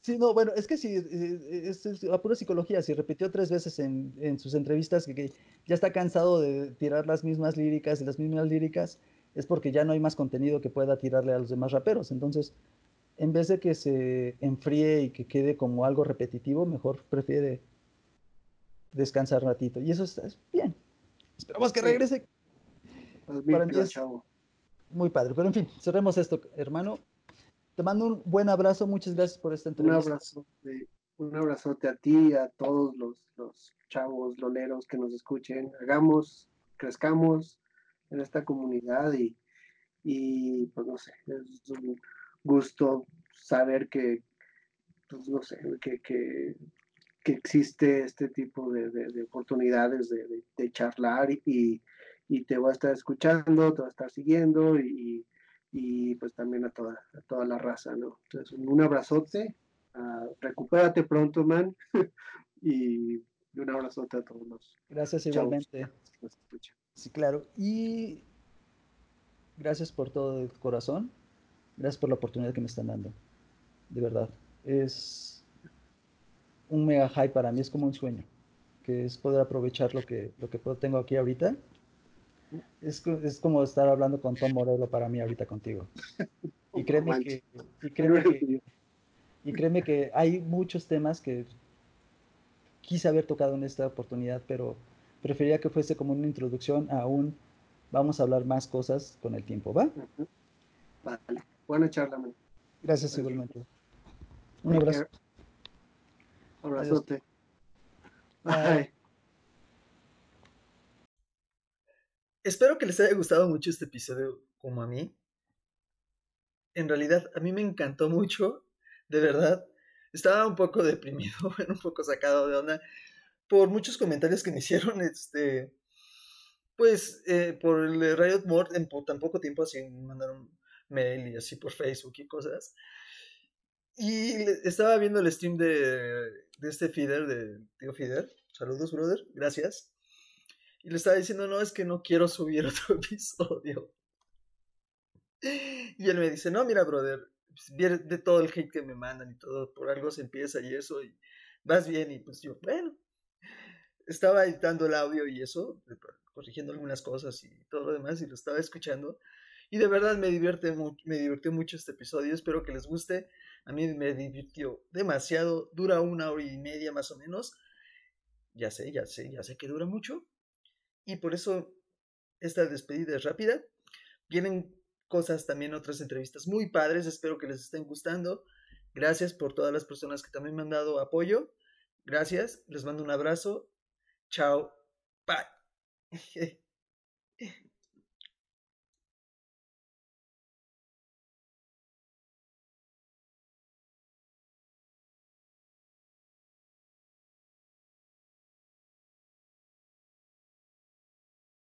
Sí, no, bueno, es que sí, es, es, la pura psicología, si repitió tres veces en, en sus entrevistas que, que, ya está cansado de tirar las mismas líricas y las mismas líricas, es porque ya no hay más contenido que pueda tirarle a los demás raperos. Entonces, en vez de que se enfríe y que quede como algo repetitivo, mejor prefiere descansar un ratito. Y eso está bien. Esperamos que regrese. Muy padre. Pero en fin, cerremos esto, hermano. Te mando un buen abrazo. Muchas gracias por esta entrevista. Un abrazo. un abrazote a ti, a todos los, los chavos loleros que nos escuchen. Hagamos, crezcamos, en esta comunidad y, y pues no sé, es un gusto saber que, pues no sé, que, que, que existe este tipo de, de, oportunidades de, de, charlar y, y, te voy a estar escuchando, te voy a estar siguiendo y, y pues también a toda, a toda la raza, ¿no? Entonces, un abrazote, uh, recupérate pronto, man, y un abrazote a todos los. Gracias igualmente. Sí, claro. Y gracias por todo el corazón. Gracias por la oportunidad que me están dando. De verdad. Es un mega hype para mí, es como un sueño. Que es poder aprovechar lo que, lo que tengo aquí ahorita. Es, es como estar hablando con Tom Morello para mí ahorita contigo. Y créeme que, y créeme que, y créeme que hay muchos temas que quise haber tocado en esta oportunidad, pero Preferiría que fuese como una introducción a un vamos a hablar más cosas con el tiempo, ¿va? Vale, buena charla, man. Gracias igualmente. Un abrazo. Abrazote. Bye. espero que les haya gustado mucho este episodio como a mí. En realidad, a mí me encantó mucho, de verdad. Estaba un poco deprimido, un poco sacado de onda por muchos comentarios que me hicieron, este, pues, eh, por el Riot Board en tan poco tiempo, así me mandaron mail y así por Facebook y cosas. Y estaba viendo el stream de, de este feeder, de tío feeder. Saludos, brother, gracias. Y le estaba diciendo, no, es que no quiero subir otro episodio. Y él me dice, no, mira, brother, pues, de todo el hate que me mandan y todo, por algo se empieza y eso, y vas bien. Y pues yo, bueno, estaba editando el audio y eso, corrigiendo algunas cosas y todo lo demás, y lo estaba escuchando. Y de verdad me, divierte me divirtió mucho este episodio, espero que les guste. A mí me divirtió demasiado, dura una hora y media más o menos. Ya sé, ya sé, ya sé que dura mucho. Y por eso esta despedida es rápida. Vienen cosas también, otras entrevistas muy padres, espero que les estén gustando. Gracias por todas las personas que también me han dado apoyo. Gracias, les mando un abrazo. Chao. Bye.